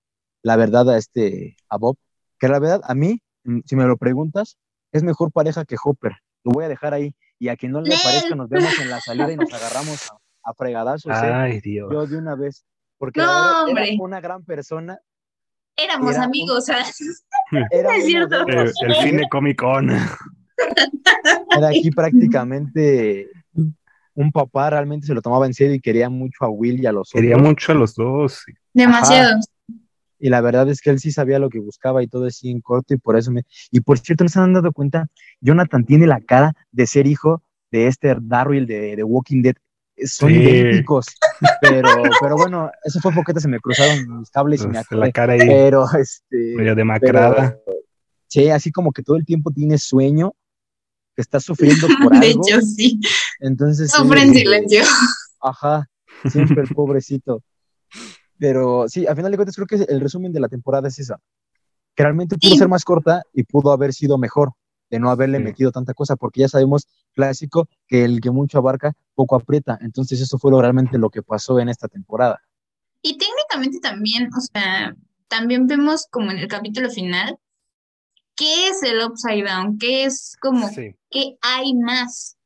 la verdad a este a Bob, que la verdad a mí, mm, si me lo preguntas, es mejor pareja que Hopper. Lo voy a dejar ahí y a quien no le parezca nos vemos en la salida y nos agarramos a, a fregadazos, ¿eh? Ay, Dios. Yo de una vez, porque No, era una gran persona, Éramos Era un- amigos, o sea, era, Es un cierto. El, el fin de Comic Con. era aquí prácticamente un papá realmente se lo tomaba en serio y quería mucho a Will y a los Quería otros. mucho a los dos. sí. Demasiado. Y la verdad es que él sí sabía lo que buscaba y todo así en corto y por eso me... Y por cierto, ¿no se han dado cuenta? Jonathan tiene la cara de ser hijo de este Darryl de, de Walking Dead. Son Sí. idénticos. Pero, pero bueno, eso fue porque se me cruzaron mis cables y me Pues, la acordé. cara ahí Pero, este... medio demacrada. pero, sí, así como que todo el tiempo tiene sueño, que está sufriendo por De algo. hecho, sí. Entonces, sí, Sufre en silencio. Ajá, siempre el pobrecito. Pero sí, al final de cuentas creo que el resumen de la temporada es esa. Que realmente pudo Sí. ser más corta y pudo haber sido mejor de no haberle Sí. metido tanta cosa, porque ya sabemos, clásico, que el que mucho abarca, poco aprieta. Entonces eso fue lo, realmente lo que pasó en esta temporada. Y técnicamente también, o sea, también vemos como en el capítulo final, qué es el Upside Down, qué es como, Sí, qué hay más.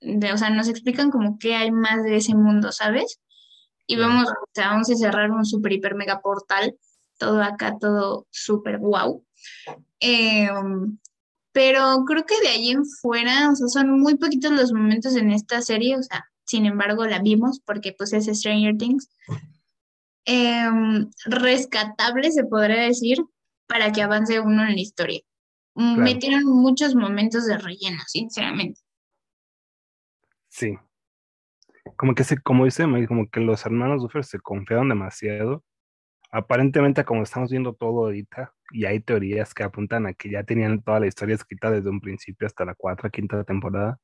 De- o sea, nos explican como qué hay más de ese mundo, ¿sabes? Y vemos, o sea, vamos a cerrar un super, hiper, mega portal, todo acá, todo súper guau. Em, pero creo que de ahí en fuera, o sea, son muy poquitos los momentos en esta serie, o sea, sin embargo la vimos porque pues es Stranger Things. Em, rescatable, se podría decir, para que avance uno en la historia. Mm, Claro. Metieron muchos momentos de relleno, sinceramente. sí. Como que se, como dice, como que los hermanos Duffer se confiaron demasiado. Aparentemente, como estamos viendo todo ahorita, y hay teorías que apuntan a que ya tenían toda la historia escrita desde un principio hasta la cuarta, quinta temporada.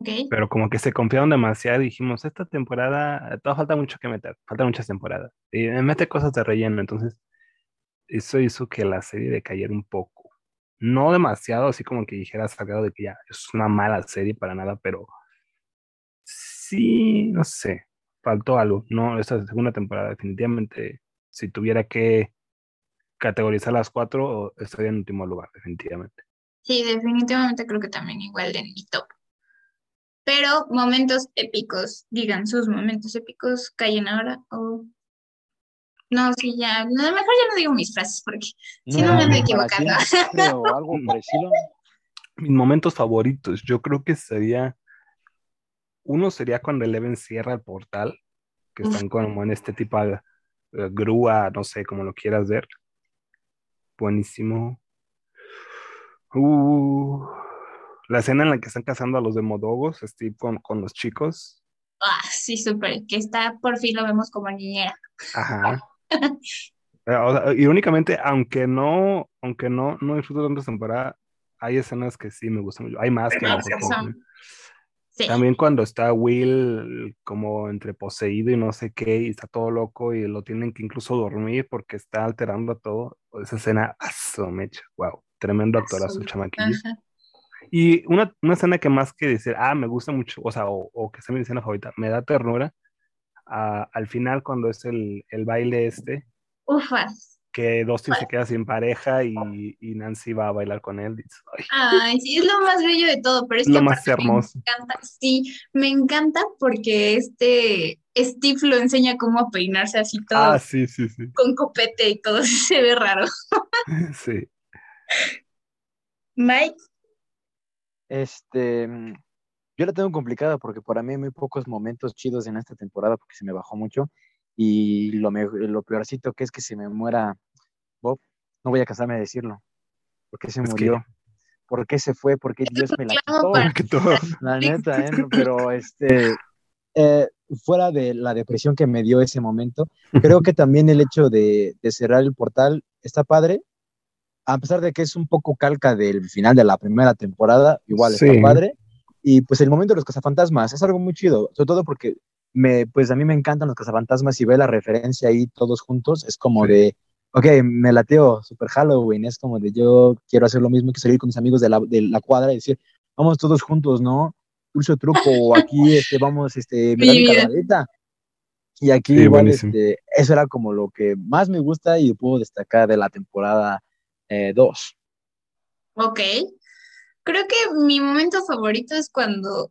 ¿Ok? pero como que se confiaron demasiado y dijimos, esta temporada, todavía falta mucho que meter, faltan muchas temporadas. Y me mete cosas de relleno, entonces eso hizo que la serie decayera un poco. No demasiado, así como que dijeras grado de que ya es una mala serie para nada, pero sí, no sé, faltó algo. No, esta segunda temporada definitivamente, si tuviera que categorizar las cuatro, estaría en último lugar, definitivamente. Sí, definitivamente creo que también igual de mi top. Pero momentos épicos, digan sus momentos épicos, callen ahora o... No, sí, ya, no, mejor ya no digo mis frases porque si no me ando equivocando. O algo. Mis momentos favoritos, yo creo que sería. Uno sería cuando Eleven cierra el portal, que Uf. están como en este tipo de grúa, no sé, como lo quieras ver. Buenísimo. Uh, la escena en la que están cazando a los demodogos, Steve con, con los chicos. Ah, sí, súper, que está, por fin lo vemos como niñera. Ajá. Eh, o sea, irónicamente, aunque no, aunque no, no disfruto tanto esta temporada, hay escenas que sí me gustan mucho. Hay más que otras. Sí, También cuando está Will como entre poseído y no sé qué, y está todo loco y lo tienen que incluso dormir porque está alterando todo. Esa escena, aso, mecha, wow, tremendo actorazo chamaquillo. ajá. Y una, una escena que más que decir, ah, me gusta mucho, o sea, o, o que sea mi escena favorita, me da ternura, ah, al final cuando es el, el baile este, Ufas. Que Dustin se queda sin pareja y, y Nancy va a bailar con él. "Ay, Ay, sí, es lo más bello de todo, pero es Lo que más aparte me hermoso. encanta, sí, me encanta porque este Steve lo enseña cómo a peinarse así todo Ah, sí, sí, sí. con copete y todo, se ve raro. Sí. Mike, Este, yo la tengo complicada porque para mí hay muy pocos momentos chidos en esta temporada porque se me bajó mucho y lo, me- lo peorcito que es que se me muera Bob, no voy a casarme a decirlo. ¿Por qué se Es que- murió? ¿Por qué se fue? ¿Por qué Dios me la quitó? para- Que. La neta, ¿eh? Pero este, eh, fuera de la depresión que me dio ese momento, creo que también el hecho de, de cerrar el portal está padre, a pesar de que es un poco calca del final de la primera temporada, igual Sí. está padre. Y pues el momento de los cazafantasmas es algo muy chido, sobre todo porque me, pues a mí me encantan los cazafantasmas y ver la referencia ahí todos juntos, es como Sí. de, ok, me lateo, super Halloween, es como de yo quiero hacer lo mismo que salir con mis amigos de la, de la cuadra y decir, vamos todos juntos, ¿no? Dulce truco, o aquí este, vamos, este, me. Y aquí Sí, igual, este, eso era como lo que más me gusta y puedo destacar de la temporada 2. ok. Creo que mi momento favorito es cuando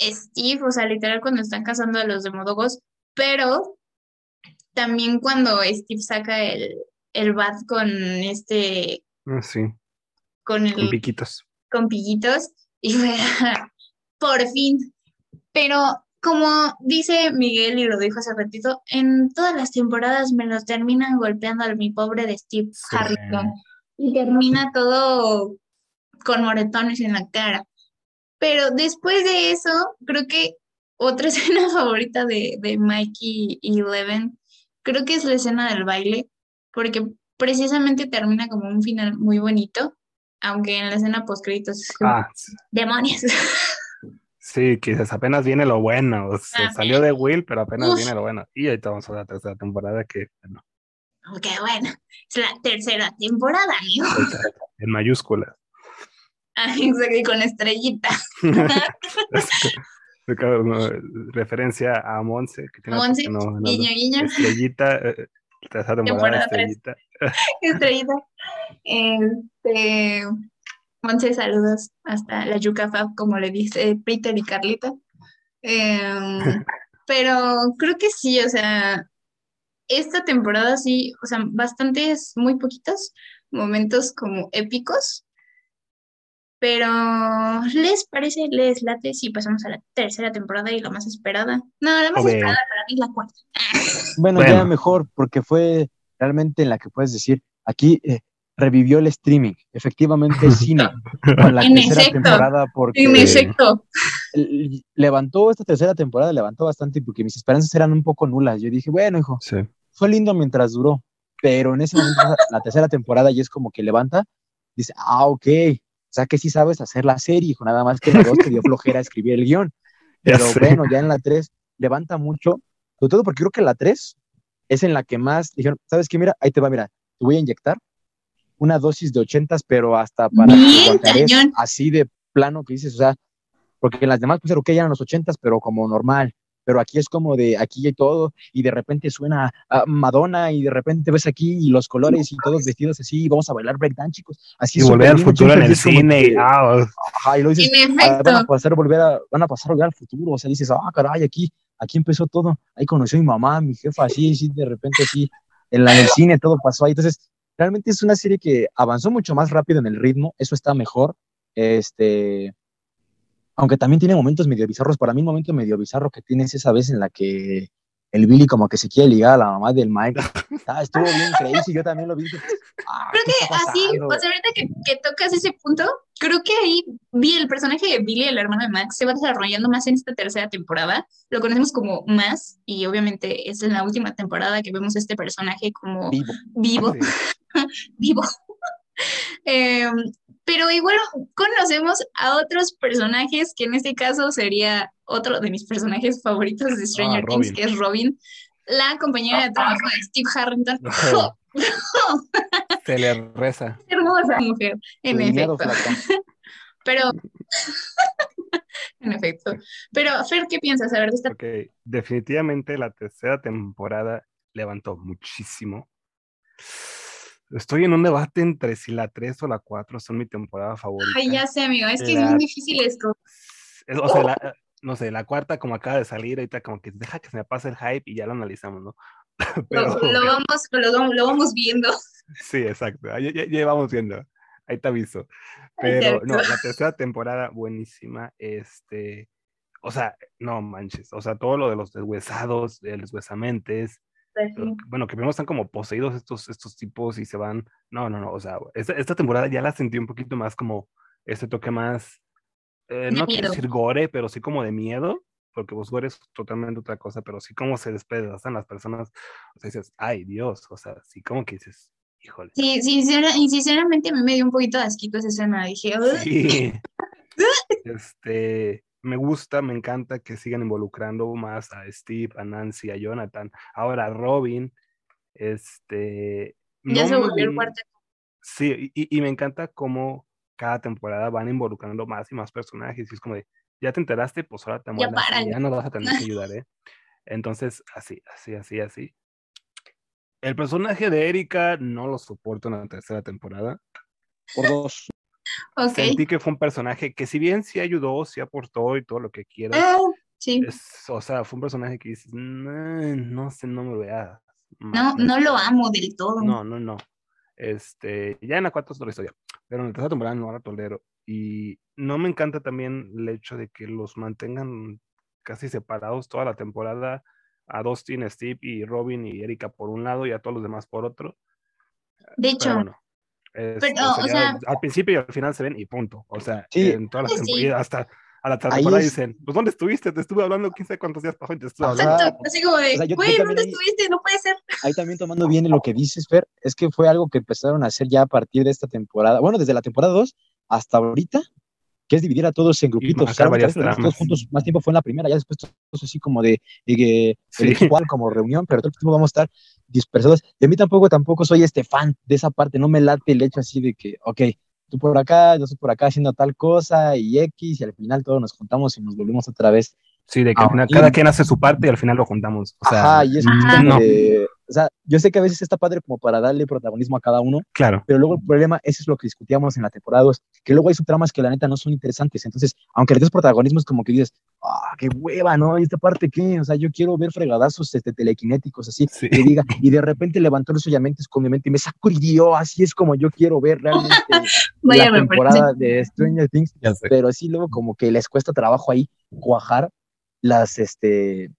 Steve, o sea, literal cuando están cazando a los demodogos, pero también cuando Steve saca el, el bat con este, Ah, sí, con con el piquitos. con pillitos y fue, por fin, Pero como dice Miguel y lo dijo hace ratito, en todas las temporadas me los terminan golpeando a mi pobre de Steve Sí. Harrington y termina todo con moretones en la cara. Pero después de eso, creo que otra escena favorita de, de Mikey y Eleven, creo que es la escena del baile, porque precisamente termina como un final muy bonito, aunque en la escena post créditos es como, Ah, demonios. sí, quizás apenas viene lo bueno. o sea, Ah, salió de Will, pero apenas Uf. viene lo bueno. Y ahorita vamos a la tercera temporada que, bueno, Aunque bueno, es la tercera temporada, amigo. en mayúsculas. Exacto, y con estrellita. Referencia a Monse, que tiene Monse, no, no, Guiño, guiño, Estrellita, eh, tercera temporada. Estrellita. estrellita. Este, Monse, saludos hasta la Yuca Fab, como le dice Peter y Carlita. Em, pero creo que sí, o sea, esta temporada sí, o sea, bastantes, muy poquitos momentos como épicos. Pero, ¿les parece, les late si pasamos a la tercera temporada y la más esperada? No, la más Obvio. esperada para mí es la cuarta. Bueno, Bueno. ya mejor, porque fue realmente en la que puedes decir, aquí eh, revivió el streaming, efectivamente cine, con la En tercera efecto. temporada, porque En efecto, levantó esta tercera temporada, levantó bastante, porque mis esperanzas eran un poco nulas. Yo dije, bueno, hijo, Sí. fue lindo mientras duró, pero en ese momento la- tercera temporada ya es como que levanta, dice, ah, ok, sea que sí sabes hacer la serie, hijo, nada más que la dos te dio flojera escribir el guion. Ya Pero bueno, ya en la 3 levanta mucho, sobre todo porque creo que la 3 es en la que más dijeron, ¿sabes qué? Mira, ahí te va, mira, te voy a inyectar una dosis de 80, pero hasta para que así de plano que dices, o sea, porque en las demás pues ok, eran los 80, pero como normal. Pero aquí es como de aquí y todo, y de repente suena a Madonna, y de repente ves aquí y los colores y todos vestidos así, y vamos a bailar breakdance, chicos. Así Y volver al futuro en el cine. que- ah, Ajá, y lo dices, en ah, van a pasar volver a, van a pasar a volver al futuro, o sea, dices, ah, caray, aquí, aquí empezó todo, ahí conoció a mi mamá, mi jefa, así, así, de repente, así, en, la, en el cine todo pasó ahí, entonces, realmente es una serie que avanzó mucho más rápido en el ritmo, eso está mejor, este, aunque también tiene momentos medio bizarros, para mí un momento medio bizarro que tienes esa vez en la que el Billy como que se quiere ligar a la mamá del Mike, ah, estuvo bien crazy, yo también lo vi, ah, Creo ¿qué que así, o sea, ahorita que, que tocas ese punto, creo que ahí vi el personaje de Billy, el hermano de Max, se va desarrollando más en esta tercera temporada. Lo conocemos como más, y obviamente es en la última temporada que vemos este personaje como Vivo. vivo, vivo. Em, pero igual conocemos a otros personajes, que en este caso sería otro de mis personajes favoritos de Stranger Ah, Things, que es Robin, la compañera de trabajo de Steve Harrington. No. Se le reza. Hermosa mujer, en efecto. flaca. Pero, en efecto. Pero, Fer, ¿qué piensas? A ver, de esta Ok, definitivamente la tercera temporada levantó muchísimo. Estoy en un debate entre si la 3 o la 4 son mi temporada favorita. Ay, ya sé, amigo, es que es La- muy difícil esto. Es- O sea, la- no sé, la cuarta como acaba de salir, ahorita como que deja que se me pase el hype y ya lo analizamos, ¿no? Pero, Lo, lo vamos, lo, lo vamos viendo. sí, exacto, ya, ya- ya vamos viendo, ahí te aviso. Pero no, la tercera temporada buenísima, este, o sea, no manches, o sea, todo lo de los deshuesados, de los deshuesamentes, bueno, que primero están como poseídos estos, estos tipos y se van, no, no, no, o sea, esta, esta temporada ya la sentí un poquito más como este toque más, eh, no quiero decir gore, pero sí como de miedo, porque pues gore es totalmente otra cosa, pero sí como se despedazan las personas, o sea, dices, ay Dios, o sea, sí como que dices, híjole. Sí, sincera- y sinceramente a mí me dio un poquito de asquito esa escena. Dije, "Ugh". Sí. Este, me gusta, me encanta que sigan involucrando más a Steve, a Nancy, a Jonathan. Ahora Robin, este, ya no se me volvió el gu- cuarto. Sí, y, y me encanta cómo cada temporada van involucrando más y más personajes. Y es como de, ya te enteraste, pues ahora te párale. ya no vas a tener que ayudar, ¿eh? Entonces, así, así, así, así. El personaje de Erika no lo soporto en la tercera temporada. Por dos. Ok. Sentí que fue un personaje que si bien sí ayudó, sí aportó y todo lo que quieras, Ah, sí. es- o sea, fue un personaje que dices, "No, no sé, no me veas. No, no lo amo del todo. No, no, no. Este, ya en la cuarta es otra historia, pero en la tercera temporada no la tolero. Y no me encanta también el hecho de que los mantengan casi separados toda la temporada, a Dustin, Steve y Robin y Erika por un lado y a todos los demás por otro. De hecho, bueno, es- Pero, o sea, o ya sea- al principio y al final se ven y punto. O sea, Sí. en todas las Pues sí. hasta a la temporada es- dicen, pues ¿dónde estuviste? Te estuve hablando quién sabe cuántos días pasó y te estuve hablando. exacto, así como de, O sea, yo- yo güey, ¿dónde ahí- estuviste? No puede ser. Ahí también tomando bien lo que dices, Fer, es que fue algo que empezaron a hacer ya a partir de esta temporada, bueno, desde la temporada 2 hasta ahorita, que es dividir a todos en grupitos. O sea, todos juntos, más tiempo fue en la primera, ya después todos así como de, de que Sí. como reunión, pero todo el tiempo vamos a estar dispersados. Y a mí tampoco, tampoco soy este fan de esa parte, no me late el hecho así de que, ok, tú por acá, yo estoy por acá haciendo tal cosa y X, y al final todos nos juntamos y nos volvemos otra vez Sí, de que al Ah, final y- cada quien hace su parte y al final lo juntamos. O sea, Ajá, y es Ajá. como no, de- o sea, yo sé que a veces está padre como para darle protagonismo a cada uno, claro. pero luego el problema, eso es lo que discutíamos en la temporada 2, que luego hay subtramas que la neta no son interesantes, entonces, aunque le des protagonismo es como que dices, ah, qué hueva, ¿no? ¿Y esta parte qué? O sea, yo quiero ver fregadazos este, telequinéticos así, Sí. que diga, y de repente levantó los oyamentos con mi mente y me sacudió, así es como yo quiero ver realmente Vaya la temporada de Stranger Things, pero sí luego como que les cuesta trabajo ahí cuajar las, este,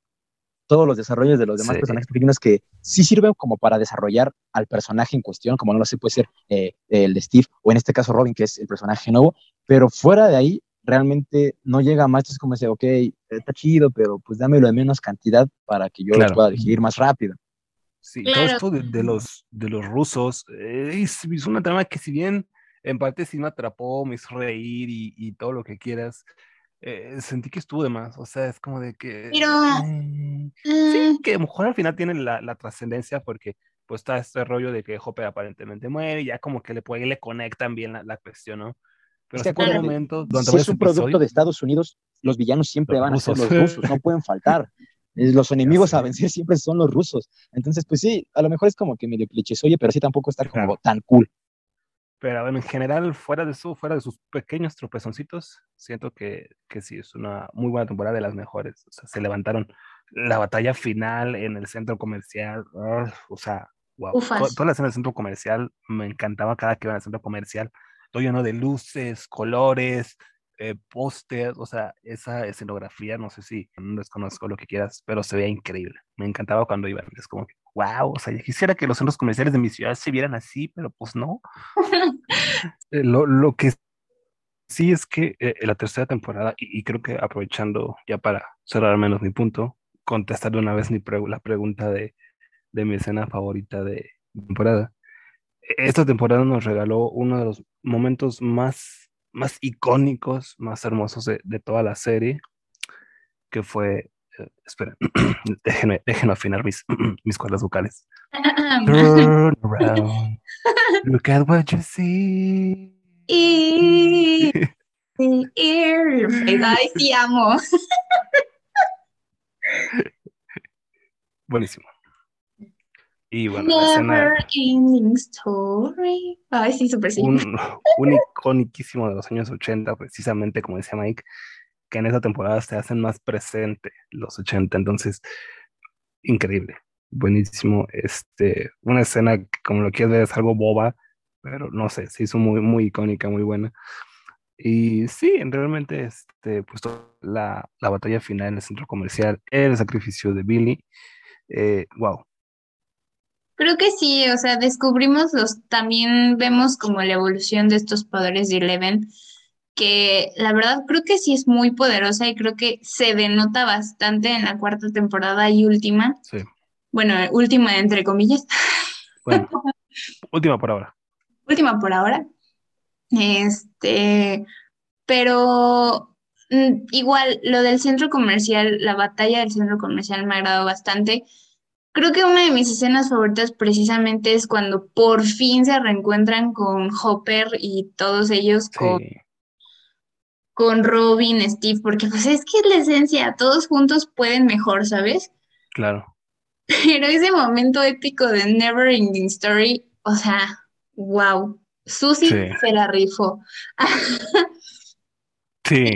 todos los desarrollos de los demás Sí. personajes pequeños que sí sirven como para desarrollar al personaje en cuestión, como no lo sé, puede ser eh, el de Steve o en este caso Robin, que es el personaje nuevo, pero fuera de ahí realmente no llega más, es como decir, ok, está chido, pero pues dámelo de menos cantidad para que yo Claro. lo pueda digerir más rápido. Sí, Claro. todo esto de, de los, de los rusos eh, es, es una trama que si bien en parte sí me atrapó, me hizo reír y, y todo lo que quieras, eh, sentí que estuvo de más, o sea, es como de que... Pero, eh, Mm, sí, que a lo mejor al final tiene la, la trascendencia porque pues está este rollo de que Hopper aparentemente muere y ya como que le, puede, le conectan bien la, la cuestión, ¿no? Pero Es que sí por un acuérdate, momento, durante Si es un producto episodios- de Estados Unidos, los villanos siempre Los van a ser rusos. los rusos, no pueden faltar. Los enemigos a vencer siempre son los rusos. Entonces, pues sí, a lo mejor es como que medio cliché, oye, pero sí tampoco está como Claro. tan cool. Pero bueno, en general, fuera de eso, fuera de sus pequeños tropezoncitos, siento que, que sí, es una muy buena temporada de las mejores. O sea, se levantaron la batalla final en el centro comercial. o sea, wow. Ufas. toda la escena del centro comercial me encantaba cada que iba al centro comercial. Todo lleno de luces, colores, eh, pósters. O sea, esa escenografía, no sé si no desconozco lo que quieras, pero se veía increíble. Me encantaba cuando iban. Es como que, wow. O sea, yo quisiera que los centros comerciales de mi ciudad se vieran así, pero pues no. Eh, Lo, lo que sí es que eh, en la tercera temporada, y, y creo que aprovechando ya para cerrar al menos mi punto, contestar de una vez mi la pregunta de, de mi escena favorita de temporada. Esta temporada nos regaló uno de los momentos más, más icónicos, más hermosos de, de toda la serie, que fue, eh, espera, déjenme, déjenme afinar mis, mis cuerdas vocales. Turn around, look at what you see. Y- Ay, sí, amo. Buenísimo. Y bueno, la escena, Never ending story. Ay, sí, súper sí. un, un iconiquísimo de los años 80, precisamente como decía Mike, que en esa temporada se hacen más presente los 80, entonces, increíble, buenísimo. Este, una escena que como lo quieres ver es algo boba, pero no sé, se hizo muy, muy icónica, muy buena. Y sí, realmente, este, pues la, la batalla final en el centro comercial, el sacrificio de Billy, eh, wow, Creo que sí, o sea, descubrimos los, también vemos como la evolución de estos poderes de Eleven, que la verdad creo que sí es muy poderosa y creo que se denota bastante en la cuarta temporada y última, sí. bueno, última entre comillas, Bueno, última por ahora. última por ahora. Este, pero mm, igual lo del centro comercial, la batalla del centro comercial me agradó bastante. Creo que una de mis escenas favoritas precisamente es cuando por fin se reencuentran con Hopper y todos ellos con, Sí, con Robin, Steve, porque pues es que es la esencia, todos juntos pueden mejor, ¿sabes? claro. Pero ese momento épico de Never Ending Story, o sea, wow, Susie Sí. se la rifó. Sí,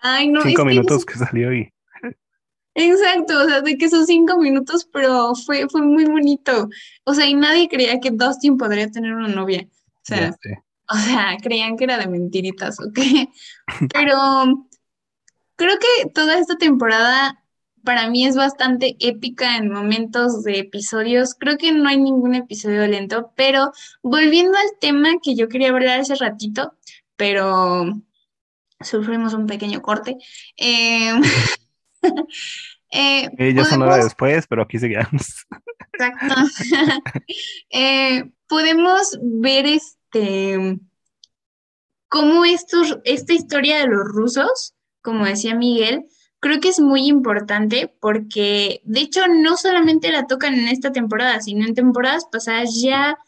Ay, no, cinco es que minutos que salió y Exacto, o sea, de que esos cinco minutos, pero fue, fue muy bonito. O sea, y nadie creía que Dustin podría tener una novia. O sea, o sea, creían que era de mentiritas, ¿ok? Pero creo que toda esta temporada para mí es bastante épica en momentos de episodios. Creo que no hay ningún episodio lento, pero volviendo al tema que yo quería hablar hace ratito, pero sufrimos un pequeño corte. eh, eh, Eh, ya son hora podemos- después, pero aquí seguimos. Exacto. Eh, podemos ver este cómo estos, esta historia de los rusos, como decía Miguel, creo que es muy importante porque de hecho no solamente la tocan en esta temporada, sino en temporadas pasadas ya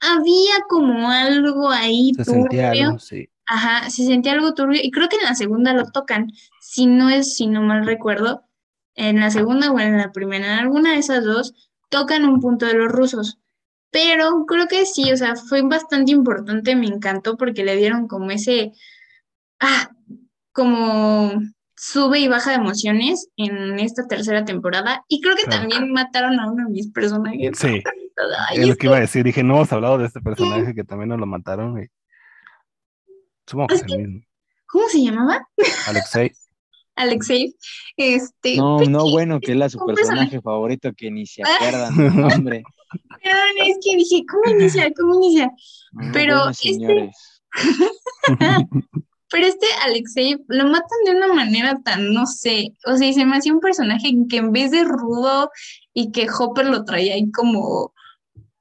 había como algo ahí Se sentía turbio. algo, sí. Ajá, se sentía algo turbio y creo que en la segunda lo tocan, si no es, si no mal recuerdo, en la segunda o en la primera, en alguna de esas dos, tocan un punto de los rusos. Pero creo que sí, o sea, fue bastante importante, me encantó porque le dieron como ese, ah, como sube y baja de emociones en esta tercera temporada. Y creo que Claro. también mataron a uno de mis personajes. Sí, Ay, es lo que iba a decir. Dije, no hemos hablado de este personaje que también nos lo mataron. y- Supongo que Es es el mismo. ¿Cómo se llamaba? Alexei. Alexei. Este, No, pues no, bueno, que él es su un personaje. personaje favorito que ni se Ah. acuerdan, hombre. Perdón, es que dije, ¿cómo inicia? ¿Cómo inicia? No, Pero bueno, este- señores. Pero este Alexei lo matan de una manera tan, no sé, o sea, y se me hacía un personaje que en vez de rudo y que Hopper lo traía ahí como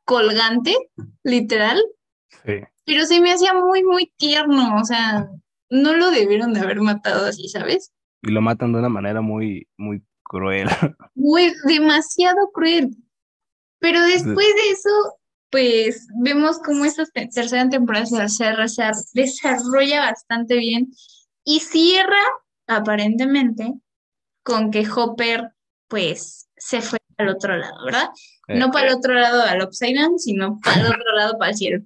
colgante, literal, Sí. pero se me hacía muy, muy tierno, o sea, no lo debieron de haber matado así, ¿sabes? Y lo matan de una manera muy, muy cruel. Muy, demasiado cruel. Pero después de eso, pues vemos cómo esta te- tercera temporada se, desarrolla bastante bien y cierra, aparentemente, con que Hopper, pues, se fue al otro lado, ¿verdad? Eh, No para el otro lado al Upside Down, sino para el otro lado, para el cielo.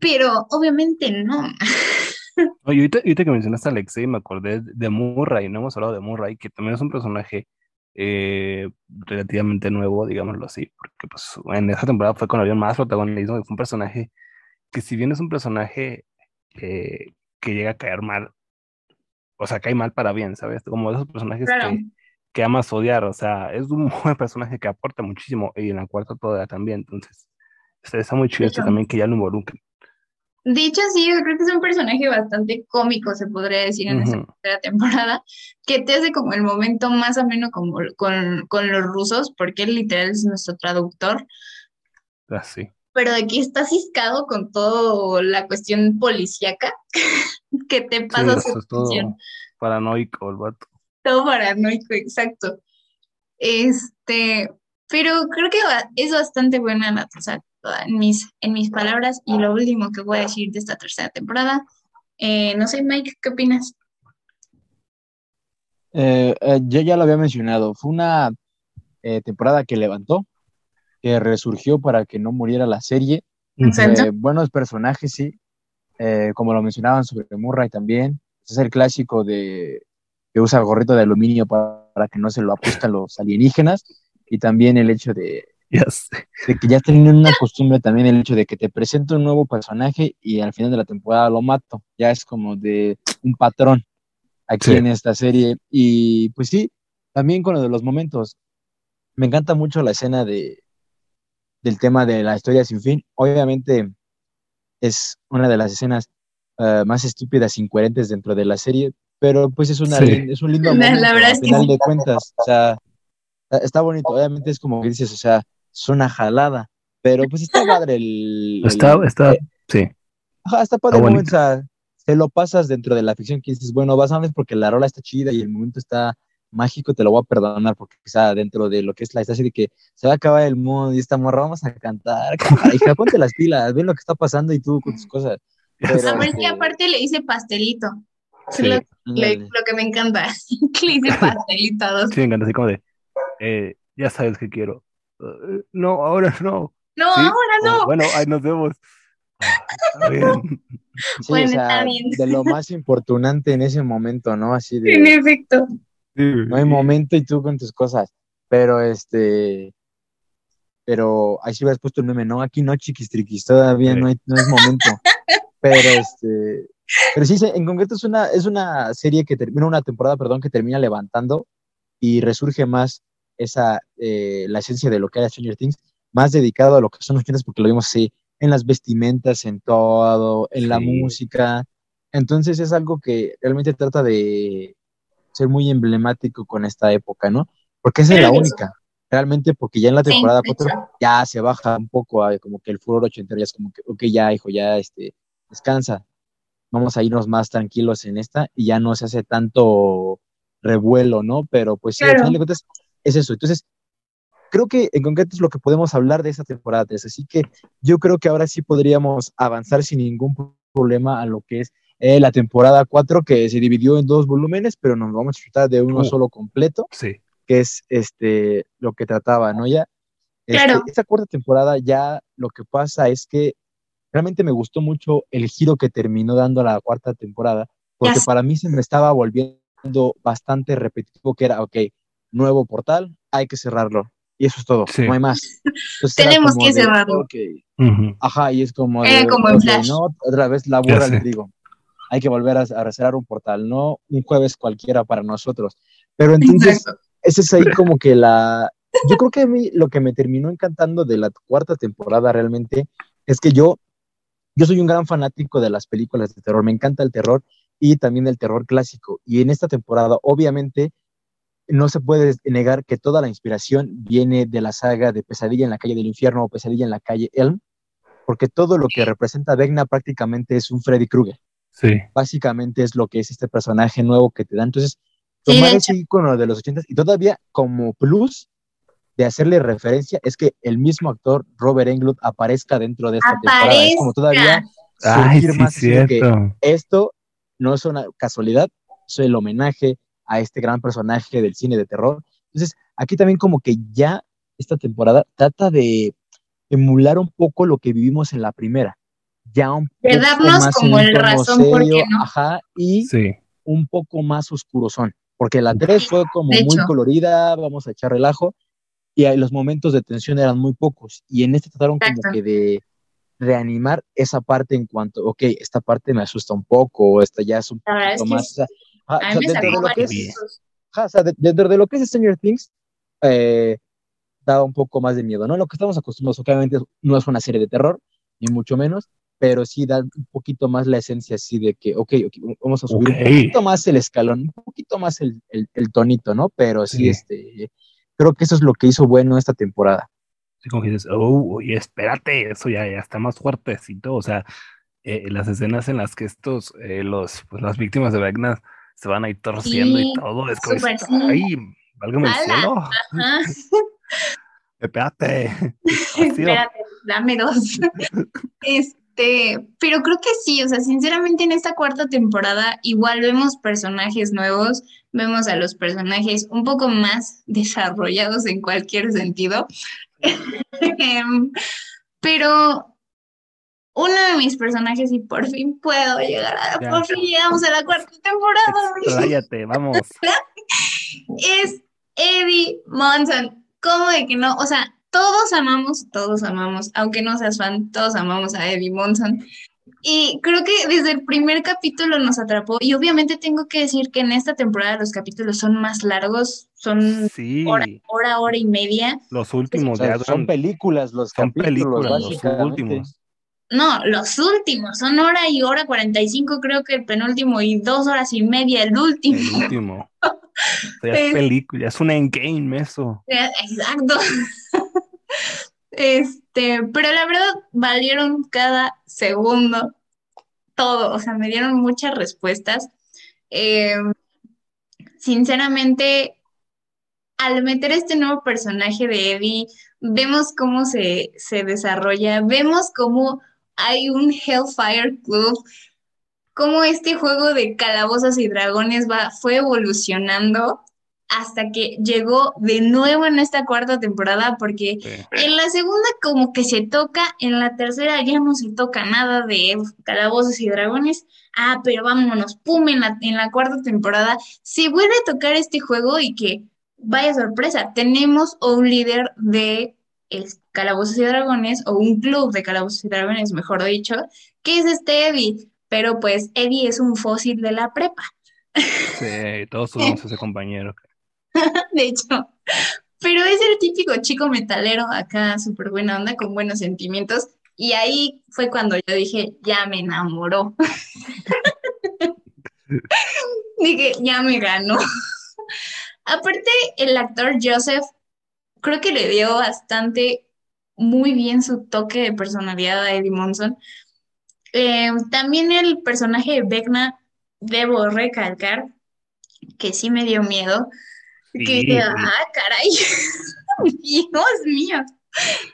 Pero obviamente no. Oye, ahorita, ahorita que mencionaste a Alexei, me acordé de Murray, no hemos hablado de Murray, que también es un personaje eh, relativamente nuevo, digámoslo así, porque pues en esa temporada fue con había más protagonismo y fue un personaje que si bien es un personaje eh, que llega a caer mal, o sea, cae mal para bien, ¿sabes? Como esos personajes Claro. que, que amas odiar, o sea, es un buen personaje que aporta muchísimo y en la cuarta toda también, entonces está, está muy chido Hecho. también que ya lo involucren. De hecho, sí, yo creo que es un personaje bastante cómico, se podría decir, en esta Ujú. tercera temporada, que te hace como el momento más ameno como con, con los rusos, porque él literal es nuestro traductor, Así. pero de que está ciscado con toda la cuestión policíaca que te Sí, pasa su es todo paranoico el vato. Todo paranoico, exacto. Este, pero creo que es bastante buena la temporada, en mis, en mis palabras, y lo último que voy a decir de esta tercera temporada. Eh, no sé, Mike, ¿qué opinas? Eh, eh, yo ya lo había mencionado, fue una temporada que levantó, que resurgió para que no muriera la serie. Buenos personajes, sí, como lo mencionaban sobre Murray también, es el clásico de que usa gorrito de aluminio para, para que no se lo apustan los alienígenas, y también el hecho de, Ya sé. de que ya tienen una costumbre también el hecho de que te presento un nuevo personaje y al final de la temporada lo mato, ya es como de un patrón aquí Sí. en esta serie. Y pues sí, también con lo de los momentos, me encanta mucho la escena de, del tema de la historia sin fin. Obviamente es una de las escenas eh, más estúpidas e incoherentes dentro de la serie, pero pues es, una, Sí. es un lindo La- la momento, verdad al es que final de cuentas. O sea, está- está bonito. Obviamente es como que dices, o sea, es una jalada, pero pues está padre el... Está, el- está, eh, sí. Ajá, está padre Está el momento, o sea, te lo pasas dentro de la ficción que dices, bueno, vas a ver porque la rola está chida y el momento está mágico, te lo voy a perdonar porque quizá dentro de lo que es la estación de que se va a acabar el mundo y esta morra, vamos a cantar, hija, ponte las pilas, ve lo que está pasando y tú con tus cosas. Pero, A ver este, si aparte le dice pastelito. Sí. lo, le- lo que me encanta. que le dice pastelito a dos. Sí, me encanta, así como de, eh, ya sabes que quiero. Eh, no, ahora no. No, ¿Sí? ahora O, no. bueno, ahí nos vemos. Está bien. Sí, Bueno, o sea, está bien. de lo más importunante en ese momento, ¿no? Así En de, efecto. Sí. no hay momento y tú con tus cosas, pero este, pero ahí sí hubieras puesto el meme, no, aquí no, chiquis triquis, todavía Sí. no, hay, no es momento. Pero este, Pero sí, se- en concreto es una, es una serie que termina, una temporada, perdón, que termina levantando y resurge más esa, eh, la esencia de lo que era Stranger Things, más dedicado a lo que son los 80 porque lo vimos así, en las vestimentas, en todo, en la Sí. música. Entonces es algo que realmente trata de ser muy emblemático con esta época, ¿no? Porque esa es la única, realmente, porque ya en la temporada de 4 hecho. ya se baja un poco, a como que el furor ochentero ya es como que, ok, ya, hijo, ya, este, descansa, vamos a irnos más tranquilos en esta y ya no se hace tanto revuelo, ¿no? Pero pues sí, al final de cuentas es eso. Entonces, creo que en concreto es lo que podemos hablar de esta temporada 3. Así que yo creo que ahora sí podríamos avanzar sin ningún problema a lo que es eh, la temporada 4, que se dividió en dos volúmenes, pero nos vamos a tratar de uno Uh. solo completo, Sí. que es este lo que trataba, ¿no? Ya. Este, Claro. Esta cuarta temporada ya lo que pasa es que realmente me gustó mucho el giro que terminó dando la cuarta temporada, porque para mí se me estaba volviendo bastante repetitivo, que era, ok, nuevo portal, hay que cerrarlo. Y eso es todo, Sí. no hay más. Entonces Tenemos que de, cerrarlo. Ajá, y es como de, Era como en ok, Flash. no, otra vez la burra le digo. Hay que volver a, a cerrar un portal, no un jueves cualquiera para nosotros. Pero entonces, Exacto. ese es ahí como que la... Yo creo que a mí lo que me terminó encantando de la cuarta temporada realmente es que yo, yo soy un gran fanático de las películas de terror, me encanta el terror y también el terror clásico. Y en esta temporada, obviamente, no se puede negar que toda la inspiración viene de la saga de Pesadilla en la calle del infierno o Pesadilla en la calle Elm, porque todo lo que representa a Vecna prácticamente es un Freddy Krueger Sí. básicamente es lo que es este personaje nuevo que te da. Entonces, Sí, tomar de ese icono de los ochentas y todavía como plus de hacerle referencia es que el mismo actor Robert Englund aparezca dentro de esta temporada. Es como todavía Ay, surgir sí, más que cierto. esto no es una casualidad, es el homenaje a este gran personaje del cine de terror. Entonces, aquí también como que ya esta temporada trata de emular un poco lo que vivimos en la primera. Ya un De poco darnos más como el razón por qué serio, no. Ajá, y Sí. un poco más oscurosón, porque la 3 fue como de muy hecho. colorida, vamos a echar relajo, y los momentos de tensión eran muy pocos, y en este trataron como que de reanimar esa parte en cuanto, ok, esta parte me asusta un poco, esta ya es un es que más, o sea, ajá, A o mí sea, me dentro de lo que es, sustos. ajá, o sea, de- dentro de lo que es Stranger Things, eh, daba un poco más de miedo, ¿no? Lo que estamos acostumbrados, obviamente, no es una serie de terror, ni mucho menos, pero sí da un poquito más la esencia así de que, ok, ok, vamos a subir un poquito más el escalón, un poquito más el, el- el tonito, ¿no? Pero sí, Sí. este, creo que eso es lo que hizo bueno esta temporada. Sí, como que dices, oh, oye, espérate, eso ya, ya está más fuertecito. O sea, eh, las escenas en las que estos, eh, los, pues, las víctimas de Vecna se van ahí torciendo Sí, y todo, es como, ay, válgame el cielo, Ajá. espérate. despacio". Espérate, dame dos. Este, pero creo que sí, o sea, sinceramente en esta cuarta temporada igual vemos personajes nuevos, vemos a los personajes un poco más desarrollados en cualquier sentido. Em, pero uno de mis personajes, y por fin puedo llegar a, Ya. por fin llegamos a la cuarta temporada. Expláyate, vamos. es Eddie Monson. ¿Cómo de que no? O sea, todos amamos, todos amamos, aunque no seas fan, todos amamos a Eddie Monson. Y creo que desde el primer capítulo nos atrapó. Y obviamente tengo que decir que en esta temporada los capítulos son más largos, son Sí, hora, hora, hora y media. los O últimos ya son películas los son capítulos, películas, los últimos. No, los últimos, son hora y hora 45, creo que el penúltimo, y dos horas y media el último. El último. O sea, ya es película, es un endgame eso. Exacto. Este, pero la verdad valieron cada segundo todo, o sea, me dieron muchas respuestas. Eh, sinceramente, al meter este nuevo personaje de Eddie, vemos cómo se, se desarrolla, vemos cómo hay un Hellfire Club, cómo este juego de calabozos y dragones va, fue evolucionando hasta que llegó de nuevo en esta cuarta temporada, porque Sí. en la segunda como que se toca, en la tercera ya no se toca nada de calabozos y dragones. Ah, pero vámonos, pum, en la, en la cuarta temporada se vuelve a tocar este juego y que, vaya sorpresa, tenemos un líder de es- calabozos y dragones, o un club de calabozos y dragones, mejor dicho, que es este Eddie. pero pues Eddie es un fósil de la prepa, Sí, todos tuvimos ese compañero. de hecho. Pero es el típico chico metalero acá, súper buena onda, con buenos sentimientos. Y ahí fue cuando yo dije, ya me enamoró. Dije, ya me ganó. Aparte, el actor Joseph, creo que le dio bastante, muy bien su toque de personalidad a Eddie Monson. Eh, también el personaje de Vecna, debo recalcar que sí me dio miedo. Que Sí, dije, sí. ah, caray, Dios mío,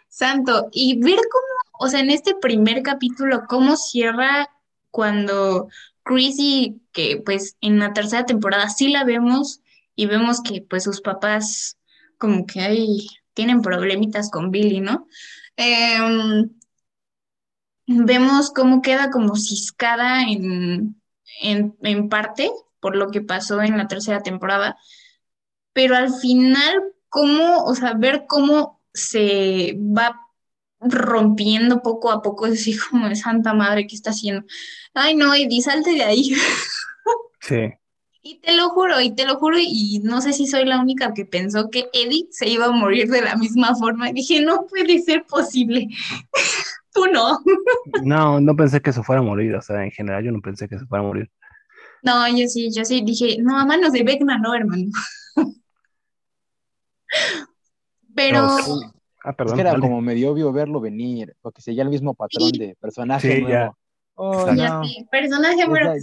santo. Y ver cómo, o sea, en este primer capítulo, cómo cierra cuando Chrissy, que pues en la tercera temporada sí la vemos y vemos que pues sus papás como que ahí tienen problemitas con Billy, ¿no? Em, vemos cómo queda como ciscada en, en, en parte por lo que pasó en la tercera temporada, pero al final, cómo, o sea, ver cómo se va rompiendo poco a poco, es así como de Santa Madre, ¿qué está haciendo? Ay, no, Eddie, salte de ahí. Sí. Y te lo juro, y te lo juro, y no sé si soy la única que pensó que Eddie se iba a morir de la misma forma. Y dije, no puede ser posible. Tú no. No, no pensé que se fuera a morir. O sea, en general yo no pensé que se fuera a morir. No, yo sí, yo sí dije, no, a manos de Vecna, no, hermano. Pero No, sí. Ah, Es perdón. que era como medio obvio verlo venir, porque seguía el mismo patrón de personaje Sí, nuevo. ya. Oh, ya no. sí, personaje muere,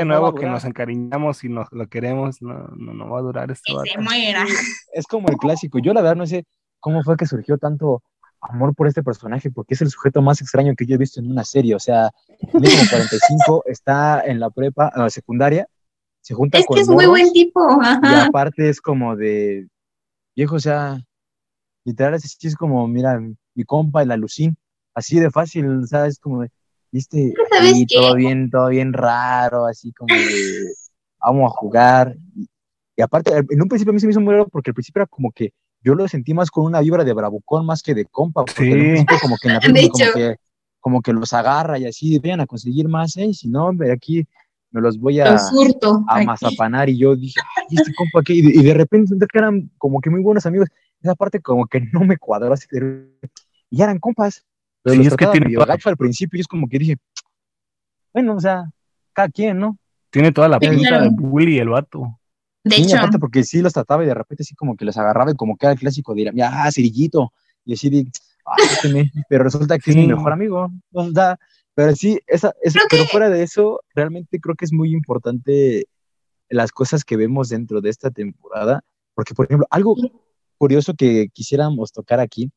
no nuevo que nos encariñamos y nos lo queremos, no, no, no va a durar este que se vato. muera. es como el clásico. Yo la verdad no sé cómo fue que surgió tanto amor por este personaje, porque es el sujeto más extraño que yo he visto en una serie. O sea, tiene como 45, está en la prepa, en la secundaria, se junta Es con que es muy buen tipo, y ajá. aparte es como de viejo, o sea, literal es, es como, mira, mi compa, el alucín, así de fácil, o sea, es como de, viste, ¿Sabes y qué? todo bien, todo bien raro, así como de, vamos a jugar. Y, y aparte, en un principio a mí se me hizo muy raro porque al principio era como que yo lo sentí más con una vibra de bravucón más que de compa, porque en un Sí. como que en la película como que, como que los agarra y así, vayan a conseguir más, ¿eh? Si no, hombre, aquí me los voy a Lo surto. a mazapanar y yo dije, ay, este compa aquí, y de, y de repente senté que eran como que muy buenos amigos. Esa parte como que no me cuadró así de- y ya eran compas. Pero Sí, los es que tiene medio toda- gacho al principio y es como que dije, bueno, o sea, cada quien, ¿no? Tiene toda la Sí, pinta claro. de bully el vato. De Sí, hecho, aparte porque sí los trataba y de repente así como que los agarraba y como que era el clásico de, mira, ah, cerillito. Y así de, ah, déjeme", pero resulta que es mi Sí. mejor amigo. O sea, pero sí, esa, esa- pero que- fuera de eso, realmente creo que es muy importante las cosas que vemos dentro de esta temporada. Porque, por ejemplo, algo Sí. curioso que quisiéramos tocar aquí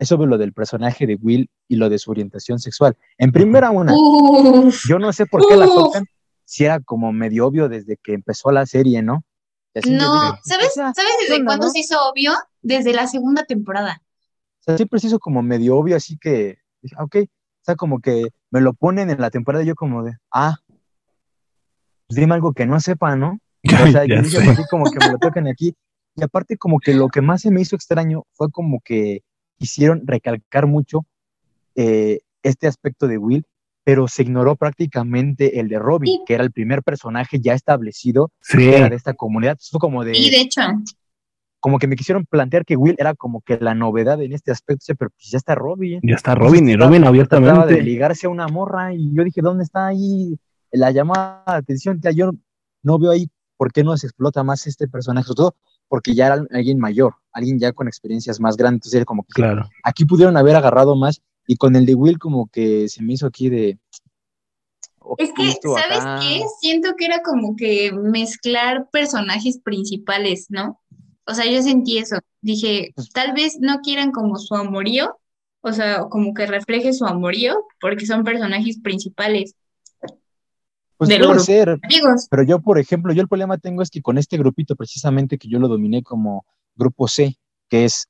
es sobre lo del personaje de Will y lo de su orientación sexual. En primera una, Uf, yo no sé por qué la tocan, si era como medio obvio desde que empezó la serie, ¿no? Así no, dije, ¿sabes? ¿Sabes ¿qué desde onda, cuándo no? se hizo obvio? Desde la segunda temporada. O sea, siempre se hizo como medio obvio, así que dije, ah, ok, o sea, como que me lo ponen en la temporada y yo como de, ah, pues dime algo que no sepa, ¿no? O sea, yo dije. "¿Por qué como que me lo tocan aquí. Y aparte como que lo que más se me hizo extraño fue como que quisieron recalcar mucho eh, este aspecto de Will, pero se ignoró prácticamente el de Robin, Sí. que era el primer personaje ya establecido Sí, que era de esta comunidad. Fue como de, Y de hecho, como que me quisieron plantear que Will era como que la novedad en este aspecto, pero pues ya está Robin. ya está Robin y Robin Trataba de abiertamente. ligarse a una morra y yo dije, ¿dónde está ahí la llamada de atención? Ya yo no veo ahí por qué no se explota más este personaje, sobre todo porque ya era alguien mayor, alguien ya con experiencias más grandes, entonces era como que Claro. aquí pudieron haber agarrado más y con el de Will como que se me hizo aquí de... es que, ¿sabes acá. qué? Siento que era como que mezclar personajes principales, ¿no? O sea, yo sentí eso. Dije, Pues tal vez no quieran como su amorío, o sea, como que refleje su amorío, porque son personajes principales. Pues puede ser, Amigos, Pero yo, por ejemplo, yo el problema tengo es que con este grupito precisamente que yo lo dominé como grupo C, que es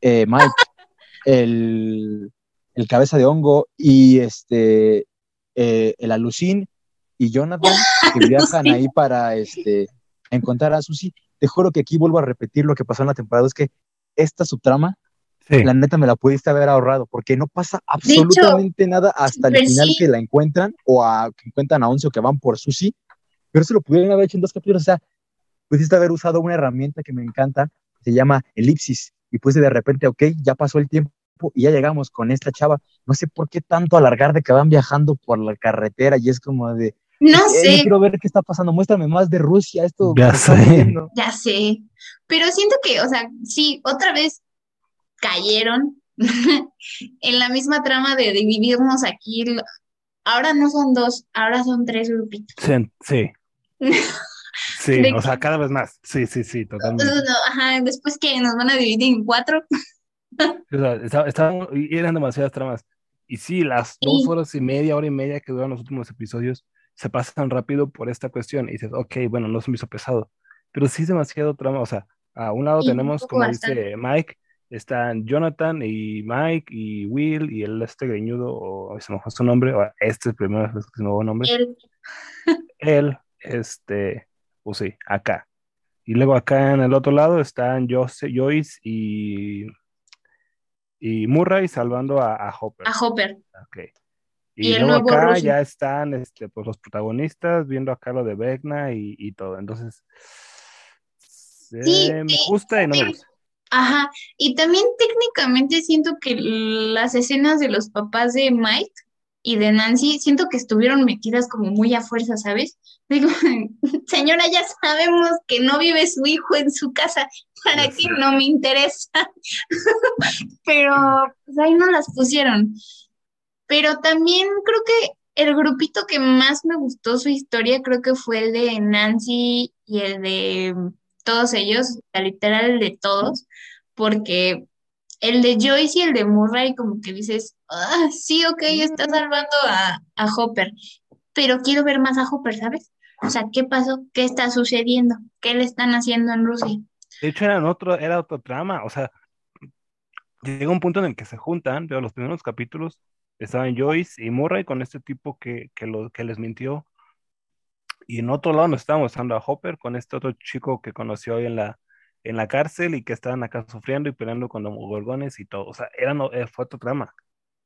eh, Mike, el, el cabeza de hongo y este eh, el alucín y Jonathan, que viajan ahí para este encontrar a Susi. Te juro que aquí vuelvo a repetir lo que pasó en la temporada, es que esta subtrama Sí. la neta me la pudiste haber ahorrado, porque no pasa absolutamente nada hasta el final sí. que la encuentran o a, que encuentran a Once o que van por Sushi, pero eso lo pudieron haber hecho en dos capítulos, o sea, pudiste haber usado una herramienta que me encanta, se llama elipsis, y pues de repente, ok, ya pasó el tiempo y ya llegamos con esta chava, no sé por qué tanto alargar de que van viajando por la carretera y es como de, No "Eh, sé, yo quiero ver qué está pasando, muéstrame más de Rusia, esto Ya sé. aburriendo". ya sé. Pero siento que, o sea, sí, otra vez cayeron en la misma trama de dividirnos aquí. Ahora no son dos, ahora son tres grupitos. Sí, sí. Sí, o sea, que- cada vez más. Sí, sí, sí, totalmente. Entonces, no, ajá, después que nos van a dividir en cuatro. O sea, está- y eran demasiadas tramas. Y sí, las Sí. dos horas y media, hora y media que duran los últimos episodios se pasan rápido por esta cuestión. Y dices, ok, bueno, no se me hizo pesado. Pero sí es demasiado trama. O sea, a un lado Sí, un tenemos, poco como bastante. dice Mike, están Jonathan y Mike y Will y el este greñudo, o se me fue su nombre, o este es primero vez que se me fue nombre. Él, Él, este, pues sí, acá. Y luego acá en el otro lado están Jose- Joyce y, y Murray salvando a, a Hopper. a Hopper. Ok. Y luego acá ya están este, pues, los protagonistas viendo acá lo de Vecna y, y todo. Entonces, Sí, me gusta y no me gusta. Ajá, y también técnicamente siento que las escenas de los papás de Mike y de Nancy, siento que estuvieron metidas como muy a fuerza, ¿sabes? Digo, señora, ya sabemos que no vive su hijo en su casa, ¿para qué no me interesa? Pero pues ahí no las pusieron. Pero también creo que el grupito que más me gustó su historia, creo que fue el de Nancy y el de todos ellos, sea, literal el de todos, porque el de Joyce y el de Murray, como que dices, ah, sí, ok, está salvando a, a Hopper, pero quiero ver más a Hopper, ¿sabes? O sea, ¿qué pasó? ¿Qué está sucediendo? ¿Qué le están haciendo en Rusia? De hecho, eran otro, era otro trama. O sea, llega un punto en el que se juntan, pero los primeros capítulos estaban Joyce y Murray con este tipo que, que, lo, que les mintió. Y en otro lado nos estábamos mostrando a Hopper con este otro chico que conoció hoy en la, en la cárcel y que estaban acá sufriendo y peleando con los gorgones y todo. O sea, era, no- eh, fue otro trama.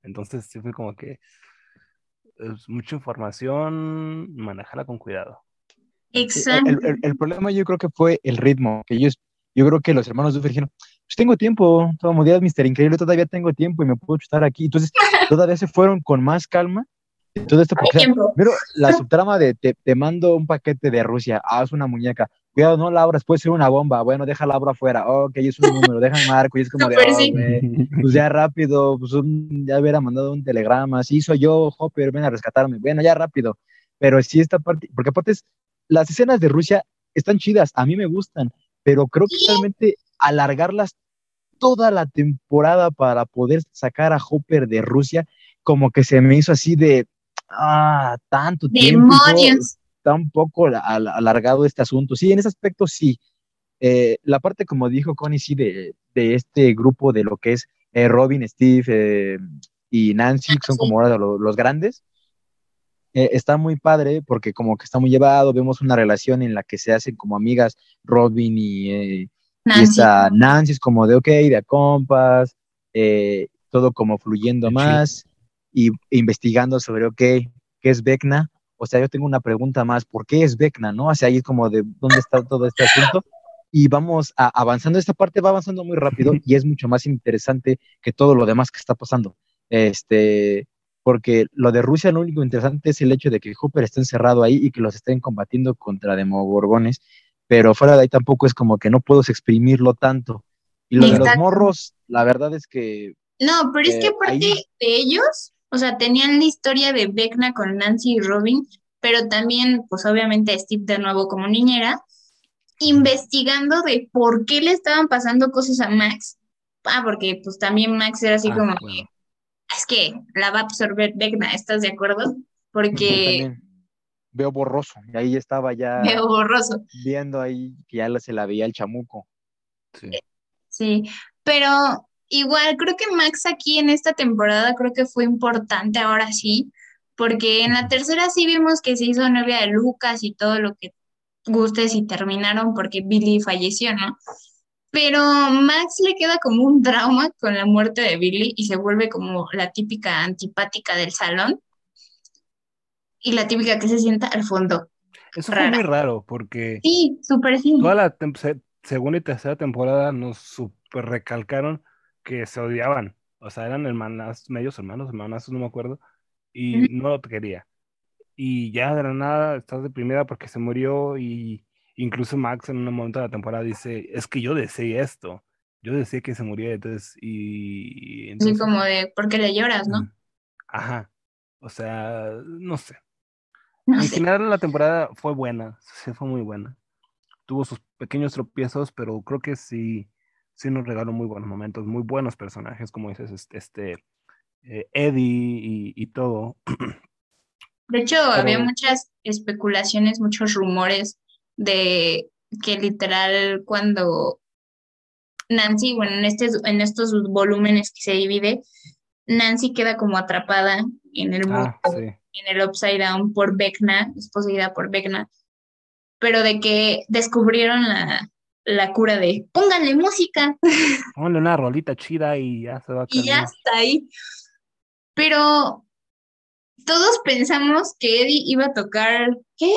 Entonces, sí fue como que es mucha información, manejarla con cuidado. Exacto. El, el- el problema yo creo que fue el ritmo, que ellos, yo creo que los hermanos Duffer dijeron, pues tengo tiempo, como días Mister Increíble, todavía tengo tiempo y me puedo chutar aquí. Entonces, todavía se fueron con más calma. Todo esto, porque. Pero la subtrama de te, te mando un paquete de Rusia, haz una muñeca, cuidado, no la abras, puede ser una bomba, bueno, déjala abro afuera, ok, es un número, déjame marco, y es como de, oh, sí. pues ya rápido, pues un- ya hubiera mandado un telegrama, sí, soy yo, Hopper, ven a rescatarme, bueno, ya rápido, pero sí esta parte, porque aparte es, las escenas de Rusia están chidas, a mí me gustan, pero creo que realmente alargarlas toda la temporada para poder sacar a Hopper de Rusia, como que se me hizo así de, ah, tanto tiempo. Está un poco al- al- alargado este asunto. Sí, en ese aspecto sí. Eh, la parte, como dijo Connie, sí, de, de este grupo de lo que es eh, Robin, Steve eh, y Nancy, que son como ahora lo- los grandes. Eh, está muy padre porque como que está muy llevado, vemos una relación en la que se hacen como amigas Robin y, eh, y Nancy. esta Nancy es como de ok, de a compas, eh, todo como fluyendo más y e investigando sobre ok, ¿qué es Vecna? O sea, yo tengo una pregunta más, ¿por qué es Vecna? ¿No? O sea, ahí es como de dónde está todo este asunto. Y vamos a- avanzando, esta parte va avanzando muy rápido y es mucho más interesante que todo lo demás que está pasando. Este, porque lo de Rusia, lo único interesante es el hecho de que Hooper esté encerrado ahí y que los estén combatiendo contra demogorgones, pero fuera de ahí tampoco es como que no puedo exprimirlo tanto. Y lo de los morros, la verdad es que No, pero es que Eh, aparte ahí- de ellos, o sea, tenían la historia de Vecna con Nancy y Robin, pero también, pues obviamente Steve de nuevo como niñera, investigando de por qué le estaban pasando cosas a Max. Ah, porque pues también Max era así Ah, como, bueno. es que la va a absorber Vecna, ¿estás de acuerdo? Porque veo borroso. Y ahí estaba ya veo borroso. viendo ahí que ya se la veía el chamuco. Sí. Sí, pero igual creo que Max aquí en esta temporada creo que fue importante ahora sí, porque en la tercera sí vimos que se hizo novia de Lucas y todo lo que gustes y terminaron porque Billy falleció, ¿no? Pero Max le queda como un trauma con la muerte de Billy y se vuelve como la típica antipática del salón y la típica que se sienta al fondo. Eso fue Rara. muy raro porque Sí, súper sí. toda la segunda y tercera temporada nos super recalcaron que se odiaban. O sea, eran hermanas, medios hermanos, hermanas, no me acuerdo, y no te quería. Y ya de la nada estás deprimida porque se murió y incluso Max en un momento de la temporada dice, es que yo deseé esto, yo deseé que se muriera, entonces, y entonces, como de, ¿por qué le lloras, no? ajá, o sea, no sé. No En sé. general la temporada fue buena, sí fue muy buena. Tuvo sus pequeños tropiezos, pero creo que sí, sí nos regaló muy buenos momentos, muy buenos personajes, como dices, este, este, eh, Eddie y, y todo. De hecho, había muchas especulaciones, muchos rumores de que literal cuando Nancy, bueno, en este, en estos volúmenes que se divide, Nancy queda como atrapada en el mundo, Ah, sí. en el Upside Down por Vecna, es poseída por Vecna, pero de que descubrieron la, la cura de pónganle música Ponle una rolita chida y ya se va a y ya está ahí. Pero todos pensamos que Eddie iba a tocar, ¿qué?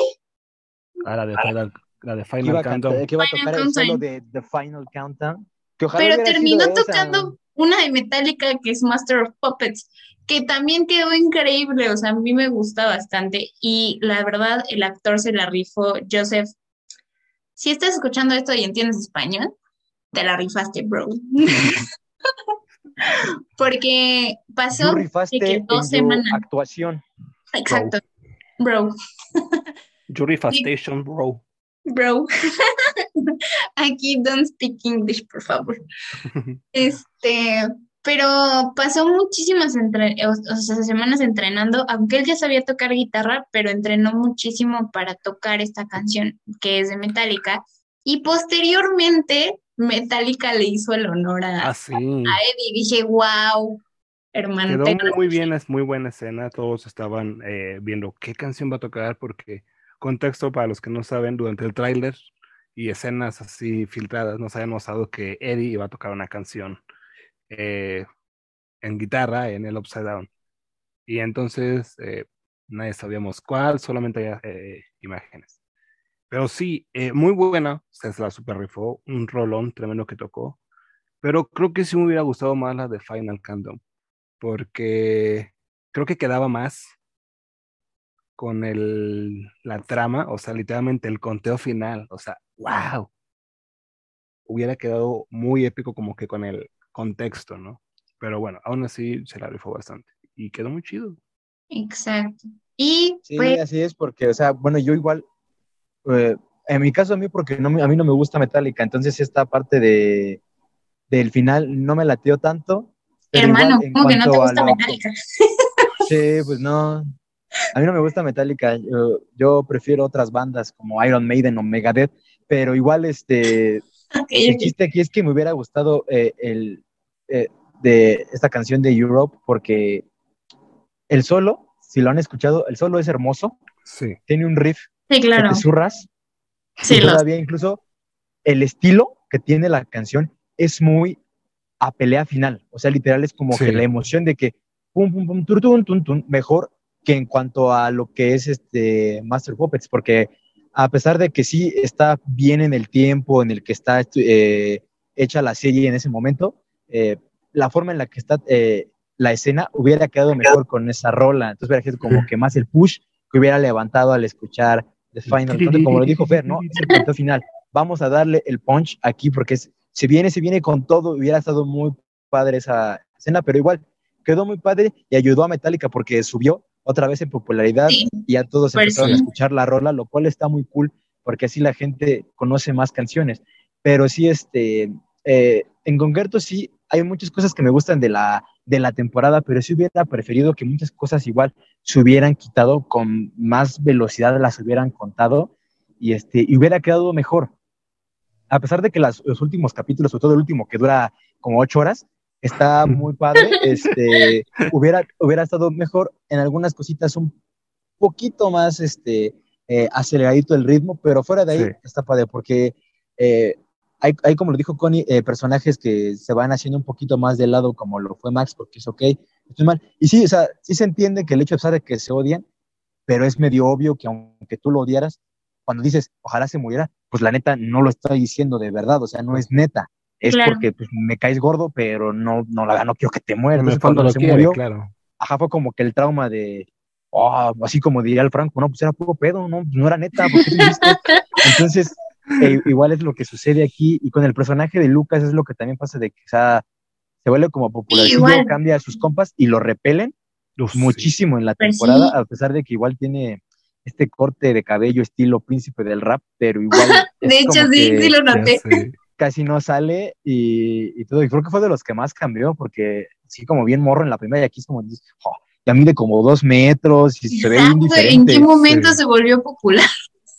Ah, la de Final, la de Que Final iba Countdown. cantar- que iba a Final tocar el solo de The Final Countdown. Que ojalá Pero terminó sido esa. tocando una de Metallica que es Master of Puppets, que también quedó increíble, o sea, a mí me gusta bastante y la verdad el actor se la rifó, Joseph. Si estás escuchando esto y entiendes español, te la rifaste, bro. Porque pasó rifaste que dos semanas, actuación. exacto, bro, Fastation, bro. bro. Aquí don't speak English, por favor. Este, pero pasó muchísimas entre, o, o sea, semanas entrenando, aunque él ya sabía tocar guitarra, pero entrenó muchísimo para tocar esta canción que es de Metallica. Y posteriormente, Metallica le hizo el honor a, Ah, sí. a Eddie. Dije, wow, hermano. Quedó muy bien, es muy buena escena. Todos estaban eh, viendo qué canción va a tocar, porque contexto para los que no saben, durante el tráiler y escenas así filtradas, nos habían mostrado que Eddie iba a tocar una canción eh, en guitarra en el Upside Down. Y entonces eh, nadie sabíamos cuál, solamente eh, imágenes. Pero sí, eh, muy buena, se la super rifó, un rolón tremendo que tocó. Pero creo que sí me hubiera gustado más la de Final Countdown porque creo que quedaba más con el, la trama, o sea, literalmente el conteo final, o sea, wow. Hubiera quedado muy épico como que con el contexto, ¿no? Pero bueno, aún así se la rifó bastante y quedó muy chido. Exacto. Y Sí, pues, así es, porque, o sea, bueno, yo igual, eh, en mi caso a mí, porque no, me- a mí no me gusta Metallica, entonces esta parte de, del final no me lateó tanto. hermano, igual, ¿cómo que no te gusta lo- Metallica? Sí, pues no. A mí no me gusta Metallica. Yo, yo prefiero otras bandas como Iron Maiden o Megadeth, pero igual este, Ok, el ok. chiste aquí es que me hubiera gustado eh, el eh, de esta canción de Europe porque el solo, si lo han escuchado, el solo es hermoso, Sí. tiene un riff Sí, que claro. te zurras Sí, y los- todavía incluso el estilo que tiene la canción es muy a pelea final. O sea, literal es como Sí. que la emoción de que pum, pum, pum, tur, tun, tun, tun, mejor que en cuanto a lo que es este Master Puppets, porque a pesar de que sí está bien en el tiempo en el que está eh, hecha la serie en ese momento, eh, la forma en la que está eh, la escena hubiera quedado mejor con esa rola. Entonces hubiera sido como que más el push que hubiera levantado al escuchar The Final Countdown, como lo dijo Fer, ¿no? Es el punto final. Vamos a darle el punch aquí porque se viene, se viene con todo. Hubiera estado muy padre esa escena, pero igual quedó muy padre y ayudó a Metallica porque subió otra vez en popularidad Sí. y ya todos Pues empezaron sí. a escuchar la rola, lo cual está muy cool porque así la gente conoce más canciones. Pero sí, este, eh, en concreto sí, hay muchas cosas que me gustan de la, de la temporada, pero sí hubiera preferido que muchas cosas igual se hubieran quitado con más velocidad, las hubieran contado y, este, y hubiera quedado mejor. A pesar de que las- los últimos capítulos, sobre todo el último que dura como ocho horas, está muy padre, este, hubiera, hubiera estado mejor en algunas cositas un poquito más este, eh, aceleradito el ritmo, pero fuera de ahí Sí. está padre, porque eh, hay, hay, como lo dijo Connie, eh, personajes que se van haciendo un poquito más de lado, como lo fue Max, porque es ok, estoy mal. Y sí, o sea, sí se entiende que el hecho de que se odian, pero es medio obvio que aunque tú lo odiaras, cuando dices, ojalá se muriera, pues la neta no lo estoy diciendo de verdad, o sea, no es neta. Es Claro. porque pues, me caes gordo, pero no, no, la, no quiero que te mueras. Entonces, cuando lo se quiere, murió, claro. ajá, fue como que el trauma de, oh, así como diría el Franco, no, pues era puro pedo, no, no era neta. Entonces, eh, igual es lo que sucede aquí, y con el personaje de Lucas es lo que también pasa de que, o sea, se vuelve como popular, igual. cambia a sus compas y lo repelen Uf, sí. muchísimo en la Pues temporada, sí. a pesar de que igual tiene este corte de cabello estilo príncipe del rap, pero igual De hecho, sí, que sí lo noté. Casi no sale y, y todo, y creo que fue de los que más cambió, porque sí, como bien morro en la primera, y aquí es como, "Oh, ya mide como dos metros y se ve ¿En qué momento sí. se volvió popular?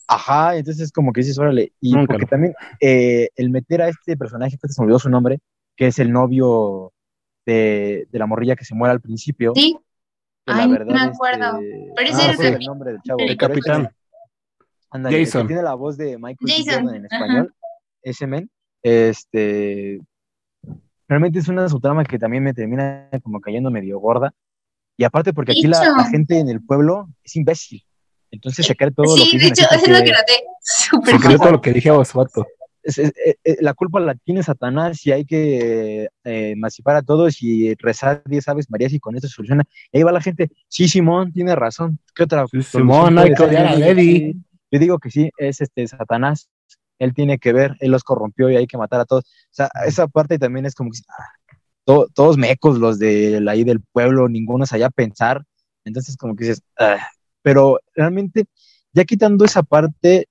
Ajá, entonces como que dices, órale, y porque también eh, el meter a este personaje, que se me olvidó su nombre, que es el novio de, de la morrilla que se muere al principio, Sí, la Ay, no me acuerdo. este, Pero ese es el- el nombre del chavo, el capitán. que Jason. tiene la voz de Michael. Jason, Jordan en ajá. español, ese men, este, realmente es una subtrama que también me termina como cayendo medio gorda, y aparte porque aquí la, gente en el pueblo es imbécil, entonces se cree todo lo sí, que de dicen hecho, así es lo porque que noté. Súper Se cree todo lo que dije a es- es- eh, eh, la culpa la tiene Satanás y hay que eh, emancipar a todos y rezar 10 aves Marías y con eso se soluciona. Y ahí va la gente, sí, Simón, tiene razón. ¿Qué otra? Sí, Simón, hay que odiar a Yo digo Levi. que sí. Yo digo que sí, es este Satanás. Él tiene que ver, él los corrompió y hay que matar a todos. O sea, esa parte también es como que ah, to- todos mecos los de ahí del pueblo, ninguno se a pensar. Entonces, como que dices, ah. pero realmente, ya quitando esa parte,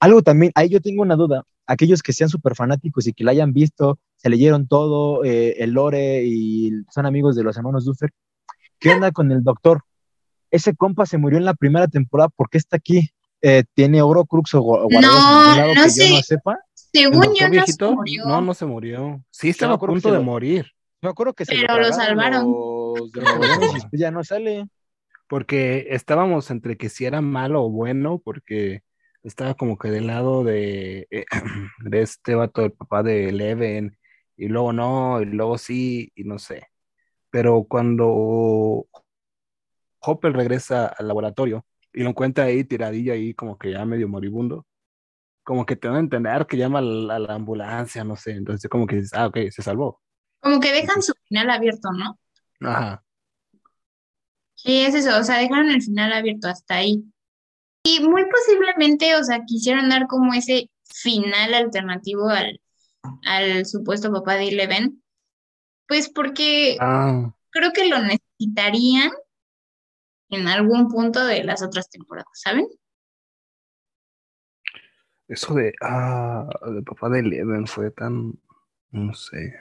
algo también, ahí yo tengo una duda. Aquellos que sean súper fanáticos y que la hayan visto, se leyeron todo, eh, el lore y son amigos de los hermanos Duffer, ¿qué onda con el doctor? Ese compa se murió en la primera temporada, ¿por qué está aquí? Eh, ¿Tiene oro crux o gu- guardados en No, algún lado no que sé. yo no sepa? ¿El Según yo, no se viejito? murió. No, no se murió. Sí, estaba a punto se de lo- morir. Me acuerdo que se Pero lo salvaron. Los ya no sale. Porque estábamos entre que si era malo o bueno, porque estaba como que del lado de, eh, de este vato, el papá de Eleven, y luego no, y luego sí, y no sé. Pero cuando Hopper regresa al laboratorio y lo encuentra ahí tiradillo ahí como que ya medio moribundo, como que te van a entender que llama a la, a la ambulancia, no sé. Entonces como que dices, ah, ok, se salvó. Como que dejan su final abierto, ¿no? Ajá. Sí, es eso, o sea, dejaron el final abierto hasta ahí. Y muy posiblemente, o sea, quisieron dar como ese final alternativo al, al supuesto papá de Eleven, pues porque Ah, creo que lo necesitarían en algún punto de las otras temporadas, ¿saben? eso de, ah, de papá de Eleven fue tan, no sé.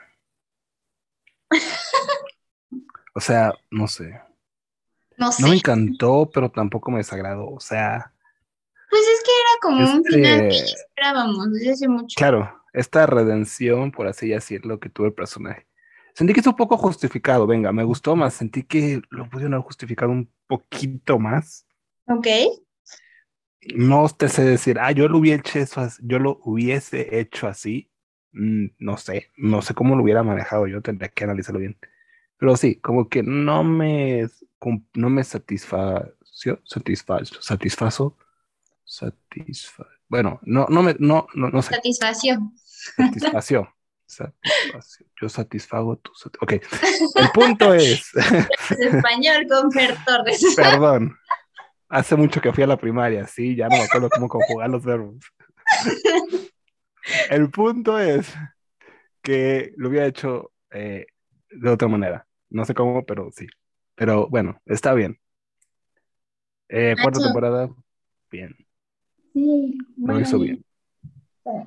O sea, no sé. No No me sé, encantó, pero tampoco me desagradó. O sea, pues es que era como un final que Este- esperábamos desde hace mucho. claro, esta redención, por así decirlo, que tuvo el personaje. Sentí que es un poco justificado, venga, me gustó más, sentí que lo pudieron haber justificado un poquito más. Ok, No te sé decir, ah, yo lo hubiese hecho, yo lo hubiese hecho así. Mm, no sé, no sé cómo lo hubiera manejado yo, tendría que analizarlo bien. Pero sí, como que no me, no me satisfació, satisfazo, satisfazo, satisfa, bueno, no, no me, no, no, no sé, satisfacción. satisfació, satisfació, yo satisfago tu, sat- ok, el punto es, Español con Fer Torres. perdón, hace mucho que fui a la primaria, sí, ya no me acuerdo cómo conjugar los verbos. El punto es que lo hubiera hecho eh, de otra manera. No sé cómo, pero sí. Pero bueno, está bien. Eh, cuarta temporada, bien. Sí, Lo hizo bien.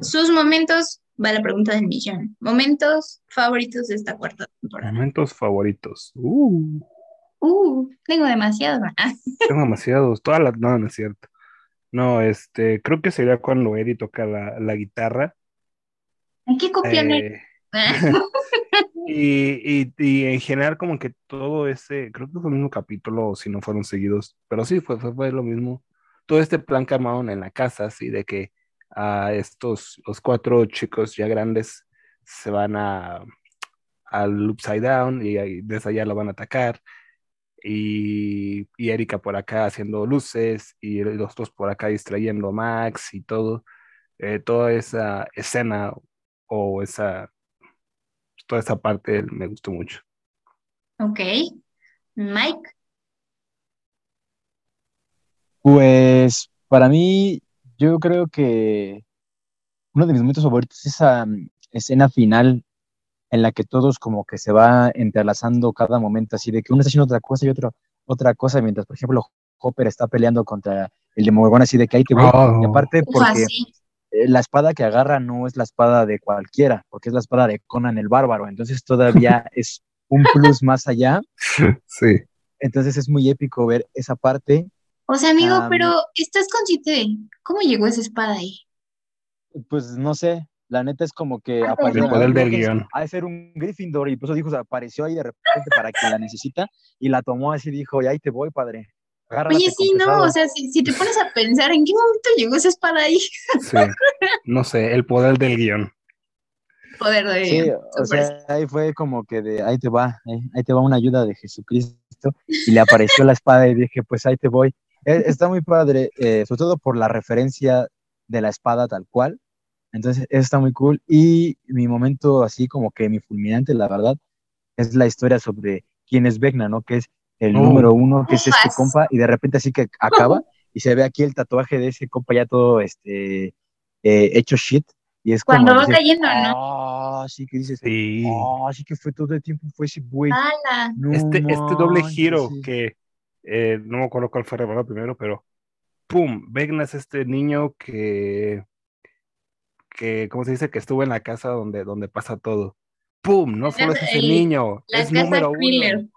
Sus momentos, va la pregunta del millón. Momentos favoritos de esta cuarta temporada. Momentos favoritos. Uh, Uh, tengo demasiados. Tengo demasiados. Todas las. No, no es cierto. No, este, creo que sería cuando Eddie toca la, la guitarra. Hay que copiar. Eh, y, y, y en general, como que todo ese, creo que fue el mismo capítulo, si no fueron seguidos, pero sí, fue, fue, fue lo mismo. Todo este plan que armaron en la casa, así de que a estos, los cuatro chicos ya grandes se van a al Upside Down y desde allá lo van a atacar. Y, y Erika por acá haciendo luces y los dos por acá distrayendo a Max y todo. Eh, toda esa escena o esa, toda esa parte me gustó mucho. Ok. Mike. Pues para mí, yo creo que uno de mis momentos favoritos es esa mm, escena final en la que todos como que se va entrelazando cada momento, así de que uno está haciendo otra cosa y otro otra cosa, mientras, por ejemplo, Hopper está peleando contra el Demogorgon, así de que ahí te voy. Oh. Y aparte, Ufa, porque sí. eh, la espada que agarra no es la espada de cualquiera, porque es la espada de Conan el Bárbaro, entonces todavía es un plus más allá, Sí. entonces es muy épico ver esa parte. O sea, amigo, Am. pero ¿estás consciente de cómo llegó esa espada ahí? Pues no sé, la neta es como que Ah, apareció. El poder del que guion. Ha de ser un Gryffindor y por eso dijo, o sea, apareció ahí de repente para quien la necesita y la tomó así y dijo, y ahí te voy, padre. Agárrate Oye, sí, no, pesado". o sea, si, si te pones a pensar, ¿en qué momento llegó esa espada ahí? Sí. No sé, el poder del guion. Poder de Sí, o sea, ahí fue como que de, ahí te va, ahí, ahí te va una ayuda de Jesucristo y le apareció la espada y dije, pues ahí te voy. Eh, está muy padre, eh, sobre todo por la referencia de la espada tal cual. Entonces, está muy cool. Y mi momento así como que mi fulminante, la verdad, es la historia sobre quién es Vecna, ¿no? Que es el Oh. número uno, que es este compa, y de repente así que acaba y se ve aquí el tatuaje de ese compa ya todo este, eh, hecho shit. Y es como Cuando va decir, cayendo, ¿no? Ah, sí que dices, Sí. ah, sí que fue todo el tiempo, fue ese güey. No este, este doble giro sí. que eh, no me acuerdo cuál fue revelado primero, pero ¡pum! Vecna es este niño que, que, ¿cómo se dice? Que estuvo en la casa donde, donde pasa todo. ¡Pum! No solo es ese El- niño, La es casa número thriller. uno.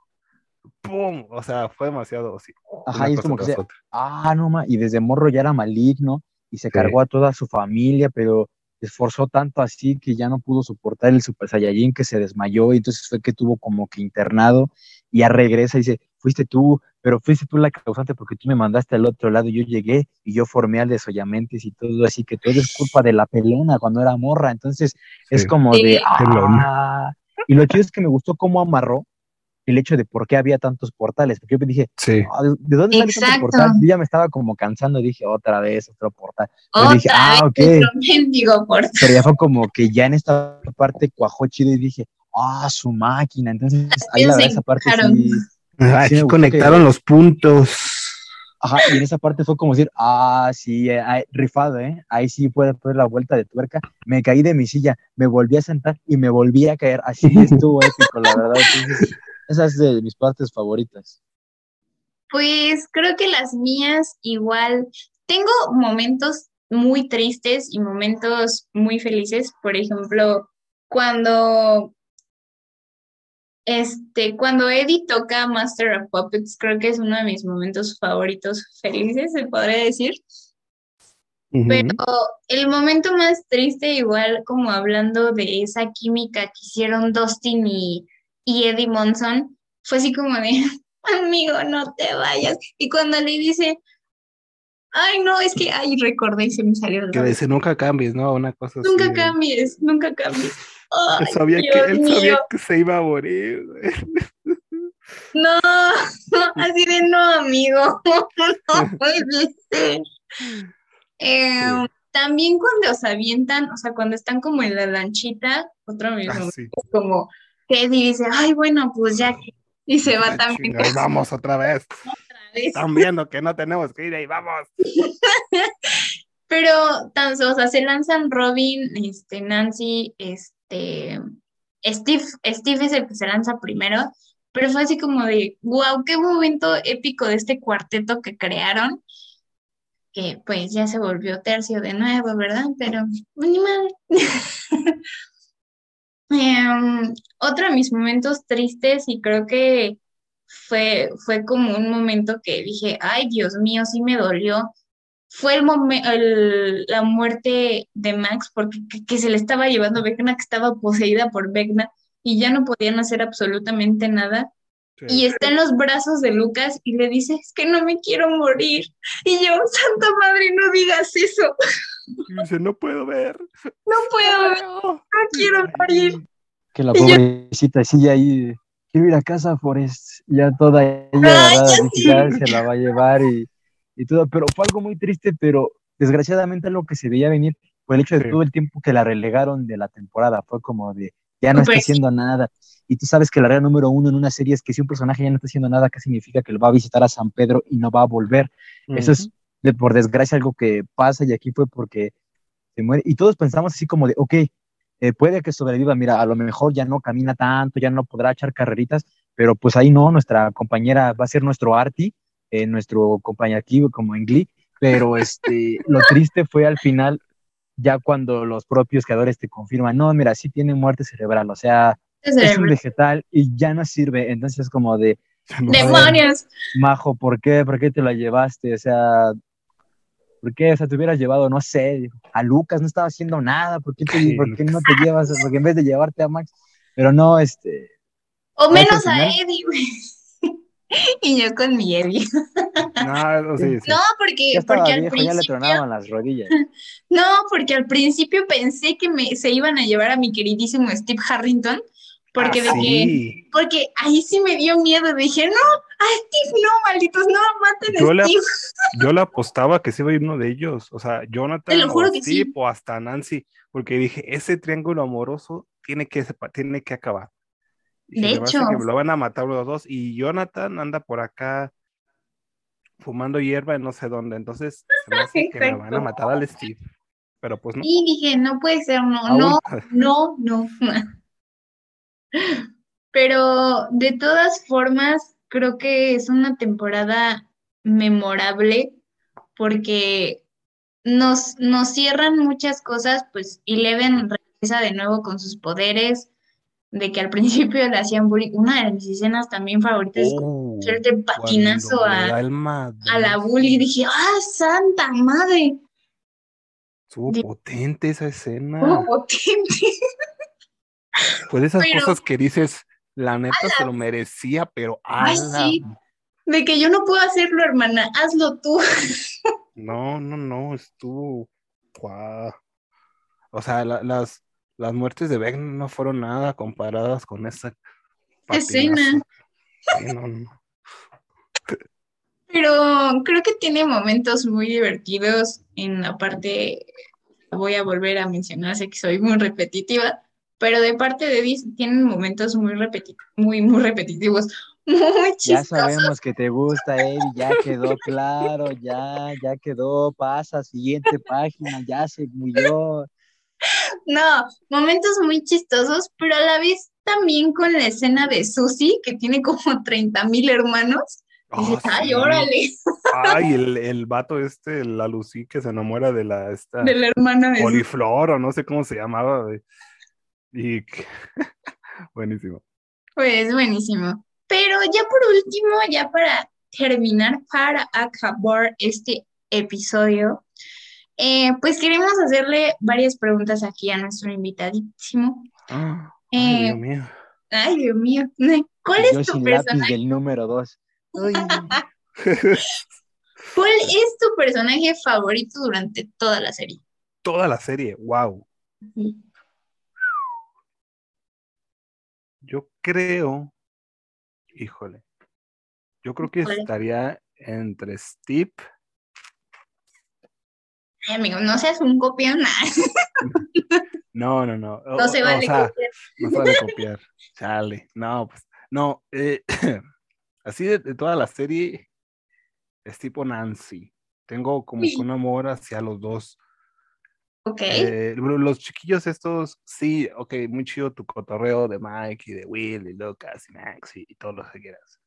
¡Pum! O sea, fue demasiado así. Ajá, y es como que tras se- otra. ah, no ma, y desde morro ya era maligno y se cargó a toda su familia, pero se esforzó tanto así que ya no pudo soportar el Super Saiyajin que se desmayó y entonces fue que tuvo como que internado y ya regresa y dice, fuiste tú, pero fuiste tú la causante porque tú me mandaste al otro lado y yo llegué y yo formé al desollamentes y todo así que todo es culpa de la pelona cuando era morra, entonces es como Sí. de, Pelona. ah, y lo chido es que me gustó cómo amarró el hecho de por qué había tantos portales, porque yo dije, Sí. ¿De de dónde sale tanto portal? Yo ya me estaba como cansando, dije, otra vez, otro portal. Pero Otra dije, ah, ok. otro portal. Pero ya fue como que ya en esta parte cuajó chido y dije, ah, su máquina. Entonces, ahí la verdad, esa parte sí. Sí aquí conectaron que- los puntos. Ajá, y en esa parte fue como decir, ah, sí, eh, rifado, ¿eh? Ahí sí puede poner la vuelta de tuerca. Me caí de mi silla, me volví a sentar y me volví a caer. Así estuvo épico, la verdad. Entonces, esa es de mis partes favoritas. Pues creo que las mías igual. Tengo momentos muy tristes y momentos muy felices. Por ejemplo, cuando este, cuando Eddie toca Master of Puppets, creo que es uno de mis momentos favoritos felices, se podría decir. Pero el momento más triste, igual como hablando de esa química que hicieron Dustin y, y Eddie Monson, fue así como de, amigo, no te vayas. Y cuando le dice, ay, no, es que, ay, recordé y se me salió el Que dice, nunca cambies, ¿no? Una cosa así. Nunca cambies, nunca cambies. Él sabía, que, Dios él mío. sabía que se iba a morir. No, así de no, amigo, no puede ser. Eh, También cuando se avientan, o sea, cuando están como en la lanchita, otro mismo, Ah, sí. como que dice, ay, bueno, pues ya que, y se va Ah, también chinga, vamos otra vez. otra vez. Están viendo que no tenemos que ir ahí, vamos. Pero, tan, o sea, se lanzan Robin, este, Nancy, este, Steve, Steve es el que se lanza primero, pero fue así como de, wow, qué momento épico de este cuarteto que crearon, que pues ya se volvió tercio de nuevo, ¿verdad? Pero, pues, ni mal. Em, otro de mis momentos tristes y creo que fue, fue como un momento que dije, ay, Dios mío, sí me dolió fue el el- la muerte de Max porque que, que se le estaba llevando Vecna, que estaba poseída por Vecna y ya no podían hacer absolutamente nada. y está en los brazos de Lucas y le dice, es que no me quiero morir. Y yo, Santa Madre, no digas eso, Y dice, no puedo ver. no puedo, ver, no quiero morir. Que la pobrecita sigue ahí. Quiero ir a casa, Forrest. Ya toda ella ya sí. se la va a llevar y, y todo. Pero fue algo muy triste, pero desgraciadamente algo que se veía venir fue el hecho de Sí. todo el tiempo que la relegaron de la temporada. Fue como de, ya no está Pues sí. haciendo nada. Y tú sabes que la regla número uno en una serie es que si un personaje ya no está haciendo nada, ¿qué significa que lo va a visitar a San Pedro y no va a volver? Eso es, de, por desgracia, algo que pasa y aquí fue porque se muere. Y todos pensamos así como de, ok, eh, puede que sobreviva, mira, a lo mejor ya no camina tanto, ya no podrá echar carreritas, pero pues ahí no, nuestra compañera va a ser nuestro Arti, eh, nuestro compañero aquí como en Glee, pero este, lo triste fue al final, ya cuando los propios creadores te confirman, no, mira, sí tiene muerte cerebral, o sea, es un vegetal y ya no sirve, entonces es como de, Demonios. Majo, ¿por qué? ¿Por qué te la llevaste? O sea, ¿por qué? O sea, te hubieras llevado, no sé, a Lucas, no estaba haciendo nada, ¿por qué, te- por qué no te llevas? Porque en vez de llevarte a Max, pero no, este, O ¿Ya es el menos a? Eddie, güey. Y yo con mi Eddie. No, no, sí, sí. No, porque, porque al viejo, ya le principio, tronaban las rodillas. no, porque al principio pensé que me, se iban a llevar a mi queridísimo Steve Harrington, porque Ah, de que, porque ahí sí me dio miedo, dije, no, a Steve no, malditos, no, maten a Yo le- Steve. Yo le apostaba que se iba a ir uno de ellos, o sea, Jonathan Te lo o que. Steve o hasta Nancy, porque dije, ese triángulo amoroso tiene que, tiene que acabar. Y De hecho. que lo van a matar los dos y Jonathan anda por acá fumando hierba en no sé dónde, entonces se me hace que me van a matar al Steve, pero pues no. Y dije, no puede ser, no, Aún- no, no, no. Pero de todas formas, creo que es una temporada memorable porque nos, nos cierran muchas cosas, pues Eleven regresa de nuevo con sus poderes, de que al principio le hacían bullying. Una de mis escenas también favoritas es Oh, hacerte patinazo a, la bully. Dije, ¡ah, santa madre! Estuvo potente esa escena. ¡Cómo potente! Pues esas Pero- cosas que dices, la neta se lo merecía, pero Ay, ala, sí. De que yo no puedo hacerlo, hermana, hazlo tú. No, no, no, estuvo. guau. O sea, la- las, las muertes de Beck no fueron nada comparadas con esa Escena. patinazo. Sí, no, no. Pero creo que tiene momentos muy divertidos en la parte, voy a volver a mencionar, sé que soy muy repetitiva, pero de parte de Disney tienen momentos muy repeti- muy, muy repetitivos, muy Ya sabemos que te gusta, Eddie, ya quedó claro, ya, ya quedó, pasa, siguiente página, ya se murió. No, momentos muy chistosos, pero a la vez también con la escena de Susie, que tiene como 30 mil hermanos. Dices, Oh, ay, órale, Ay, el, el vato este, la Lucy que se enamora de la esta de la hermana de Susie. Oliflor o no sé cómo se llamaba. Y buenísimo. Pues buenísimo. Pero ya por último, ya para terminar, para acabar este episodio, eh, pues queremos hacerle varias preguntas aquí a nuestro invitadísimo. Ah, Eh, Ay, Dios mío. Ay, Dios mío, ¿cuál Yo es tu personaje? del número dos. Ay, ¿Cuál es tu personaje favorito durante toda la serie? Toda la serie, wow. Yo creo, híjole, yo creo que estaría entre Steve, Ay, amigo, no seas un copión. no, no, no, o, No se o vale sea, copiar. no se vale copiar, chale, no, pues, no, eh, así de, de toda la serie, es tipo Nancy, tengo como que un amor hacia los dos, Ok, Eh, lo- los chiquillos estos, sí, ok, muy chido tu cotorreo de Mike y de Will y Lucas y Max y, y todo lo que quieras.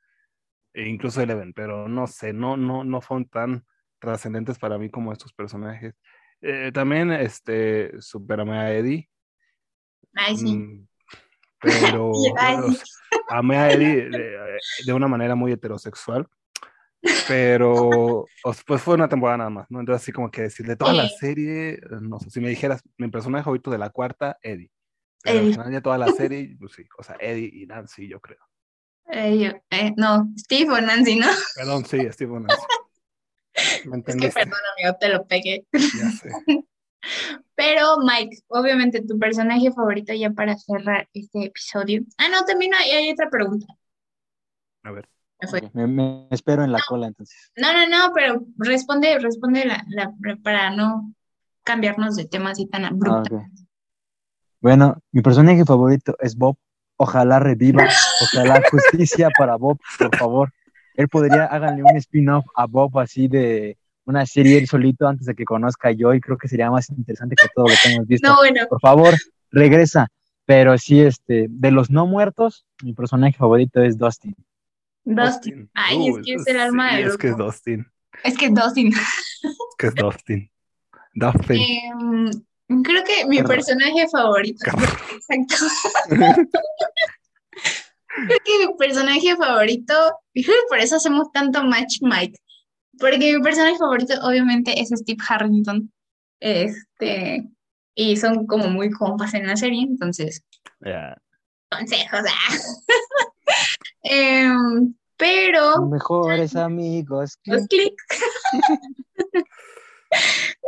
E incluso Eleven, pero no sé, no, no, no fueron tan trascendentes para mí como estos personajes. Eh, también, este, superamé a Eddie, ay, sí. mm, pero Ay, o amé a Eddie de, de una manera muy heterosexual. Pero o pues fue una temporada nada más, ¿no? Entonces así como que decirle toda la serie, eh, no sé, si me dijeras mi personaje favorito de la cuarta, Eddie. Pero al Eddie. final de toda la serie, pues sí, o sea, Eddie y Nancy, yo creo. Eh, yo- eh, no, Steve o Nancy, ¿no? Perdón, sí, Steve Nancy. ¿Me Es que perdón, amigo, te lo pegué. Ya sé. Pero Mike, obviamente tu personaje favorito ya para cerrar este episodio. Ah, no, también hay, hay otra pregunta. A ver. Me espero en la cola entonces. No, no, no, pero responde, responde la, la- para no cambiarnos de tema así tan Ah, abrupto. ok. Bueno, mi personaje favorito es Bob. Ojalá reviva. Ojalá justicia para Bob, por favor. Él podría, háganle un spin-off a Bob así de una serie él solito antes de que conozca a Joy. Creo que sería más interesante que todo lo que hemos visto. No, bueno, Por favor, regresa. Pero sí, este, de los no muertos, mi personaje favorito es Dustin. Dustin. Ay, es que es el alma sí, del Es que es. Dustin. Es que Dustin. Es que es Dustin. Dustin. Em, creo que mi personaje favorito. Exacto. Creo que mi personaje favorito, y creo que por eso hacemos tanto match Mike, porque mi personaje favorito obviamente es Steve Harrington, este, y son como muy compas en la serie, entonces, Ya. consejos, ah. Em, pero, Mejores amigos. los clics.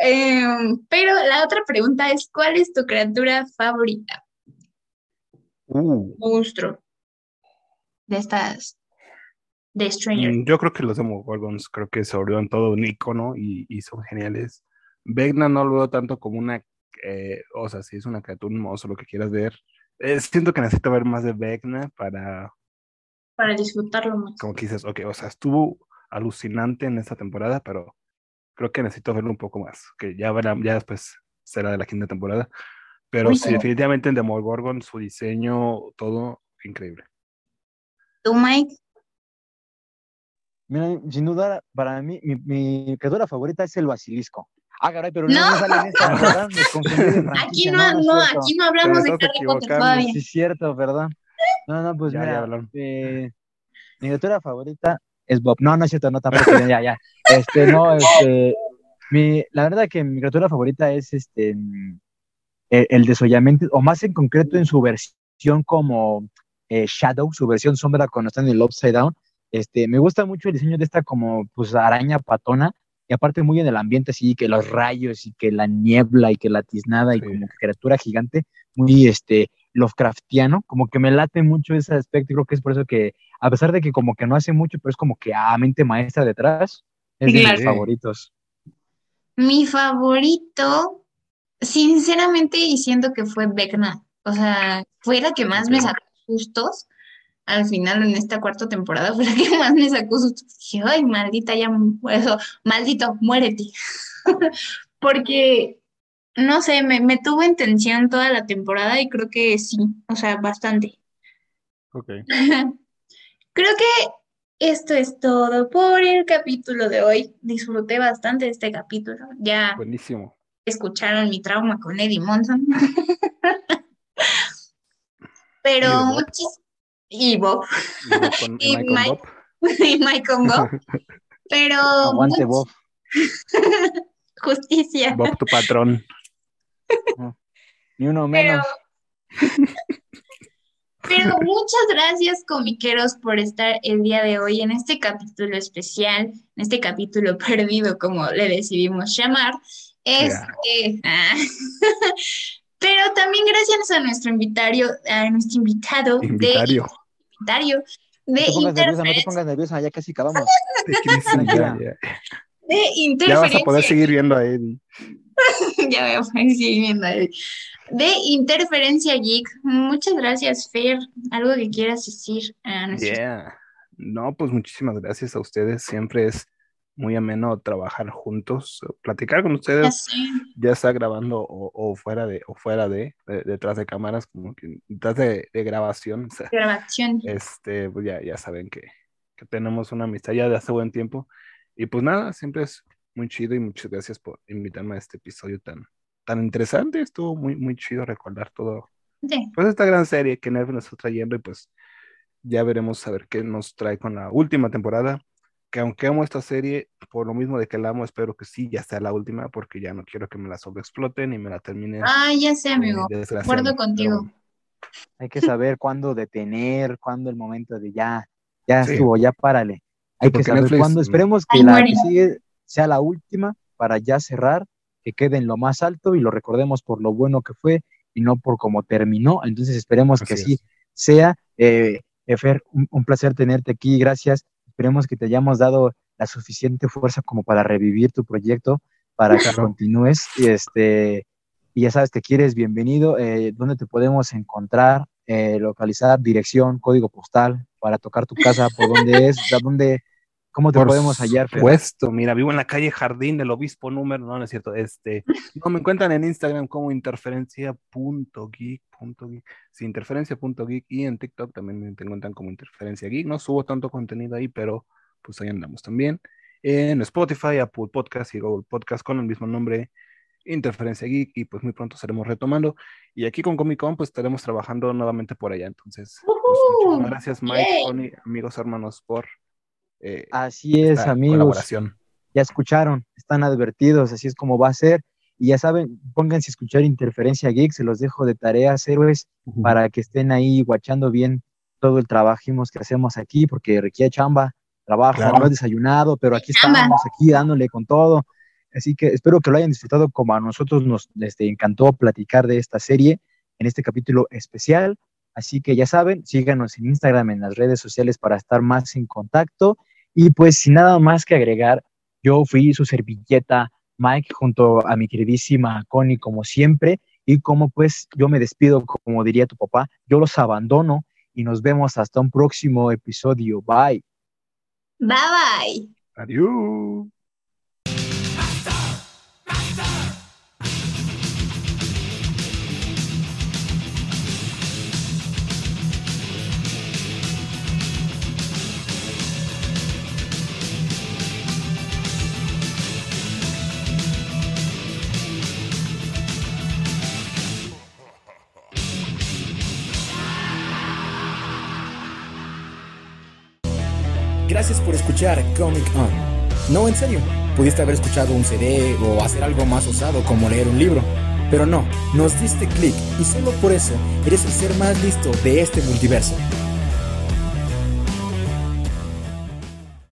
Em, pero la otra pregunta es, ¿cuál es tu criatura favorita? Uh, Monstruo de estas, de Stranger mm, yo creo que los Demogorgons creo que se volvieron todo un icono y, y son geniales. Vecna no lo veo tanto como una, eh, o sea, si es una criatura, un monstruo, lo que quieras ver. Eh, siento que necesito ver más de Vecna para, para disfrutarlo más. como que dices, ok, o sea, estuvo alucinante en esta temporada, pero creo que necesito verlo un poco más, que ya verá, ya después será de la quinta temporada. Pero Uy, sí, definitivamente en Demogorgon, su diseño, todo increíble. ¿Tú, Mike? Mira, sin duda, para mí, mi, mi criatura favorita es el basilisco. Ah, caray, pero no, No. sale en esta, Aquí no, no, aquí no hablamos de Pero Harry Potter todavía. Sí, es cierto, ¿verdad? No, no, pues Ya, ya mira, hablaron. eh, mi criatura favorita es Bob. No, no es cierto, no, tampoco, ya, ya. Este, no, este, mi, la verdad que mi criatura favorita es este, mm, el, el desollamiento, o más en concreto en su versión como eh, Shadow, su versión sombra cuando está en el Upside Down. Este, me gusta mucho el diseño de esta como pues araña patona y aparte muy en el ambiente así, que los rayos y que la niebla y que la tiznada y como criatura gigante, muy este Lovecraftiano, como que me late mucho ese aspecto y creo que es por eso que a pesar de que como que no hace mucho, pero es como que a mente maestra detrás, es de mis favoritos. Mi favorito, sinceramente, y siento que fue Vecna. O sea, fue la que más me sacó sustos al final en esta cuarta temporada, fue la que más me sacó sustos. Dije, ay, maldita, ya, eso, maldito, muérete. Porque, no sé, me, me tuvo en tensión toda la temporada y creo que sí, o sea, bastante. Ok. Creo que esto es todo por el capítulo de hoy. Disfruté bastante este capítulo. Ya Buenísimo. escucharon mi trauma con Eddie Monson. Pero Bob. muchis y Bob Y Bob con- Y Michael Mike. Y Mike con Bob. Pero Aguante, much- Bob. justicia. Bob, tu patrón. Ni uno Pero, menos. pero muchas gracias, comiqueros, por estar el día de hoy en este capítulo especial, en este capítulo perdido, como le decidimos llamar. Este, ah, pero también gracias a nuestro invitario, a nuestro invitado de Invitario. invitario de No te pongas nerviosa, no te interferencia, pongas nerviosa, ya casi acabamos. De crisis, ya, vas a interferencia. poder seguir viendo a Eddie. Ya voy a poner seguir viendo ahí. De Interferencia Geek. Muchas gracias, Fer. ¿Algo que quieras decir a nuestros Yeah. No, pues muchísimas gracias a ustedes. Siempre es muy ameno trabajar juntos, platicar con ustedes, ya sea grabando o, o fuera de, o fuera de, de- detrás de cámaras, como que detrás de, de grabación. o sea, grabación. este, pues ya, ya saben que, que tenemos una amistad ya de hace buen tiempo. Y pues nada, siempre es muy chido y muchas gracias por invitarme a este episodio tan, tan interesante. Estuvo muy, muy chido recordar todo, Sí. pues esta gran serie que Netflix nos está trayendo y pues ya veremos a ver qué nos trae con la última temporada. Que aunque amo esta serie, por lo mismo de que la amo, espero que sí, ya sea la última, porque ya no quiero que me la sobreexploten y me la terminen Ah, ya sé, eh, amigo. Acuerdo contigo. Hay que saber cuándo detener, cuándo el momento de ya, ya Sí. estuvo, ya párale. Hay que saber Netflix, cuándo. Esperemos que Ay, la que sigue sea la última para ya cerrar, que quede en lo más alto y lo recordemos por lo bueno que fue y no por cómo terminó. Entonces esperemos que Así es. sea. Eh, Efer, un, un placer tenerte aquí, gracias. Esperemos que te hayamos dado la suficiente fuerza como para revivir tu proyecto, para que continúes. Y, este, y ya sabes que quieres, bienvenido. Eh, ¿Dónde te podemos encontrar, eh, localizar, dirección, código postal para tocar tu casa, por dónde es, ¿A dónde, cómo te Por podemos hallar? Fer? supuesto, mira, vivo en la calle Jardín del Obispo Número, no, no es cierto, este, no, me encuentran en Instagram como interferencia.geek.geek, sí, interferencia.geek y en TikTok también me encuentran como interferencia geek, no subo tanto contenido ahí, pero pues ahí andamos también, en Spotify, Apple Podcast y Google Podcast con el mismo nombre, Interferencia Geek, y pues muy pronto estaremos retomando, y aquí con Comic Con pues estaremos trabajando nuevamente por allá, entonces, pues, muchísimas gracias Mike. Connie, amigos hermanos, por... eh, Así es, esta amigos. colaboración. ya escucharon, están advertidos, así es como va a ser. Y ya saben, pónganse a escuchar Interferencia Geek, se los dejo de tareas, héroes, para que estén ahí guachando bien todo el trabajimos que hacemos aquí, porque requiere chamba, trabajo, Claro. no he desayunado, pero aquí Chamba. estamos, aquí dándole con todo. Así que espero que lo hayan disfrutado como a nosotros nos este, encantó platicar de esta serie en este capítulo especial. Así que ya saben, síganos en Instagram, en las redes sociales para estar más en contacto. Y pues sin nada más que agregar, yo fui su servilleta Mike junto a mi queridísima Connie como siempre y como pues yo me despido como diría tu papá, yo los abandono y nos vemos hasta un próximo episodio. Bye. Bye bye. Adiós. Gracias por escuchar Comic On. No, en serio, pudiste haber escuchado un CD o hacer algo más osado como leer un libro. Pero no, nos diste clic y solo por eso eres el ser más listo de este multiverso.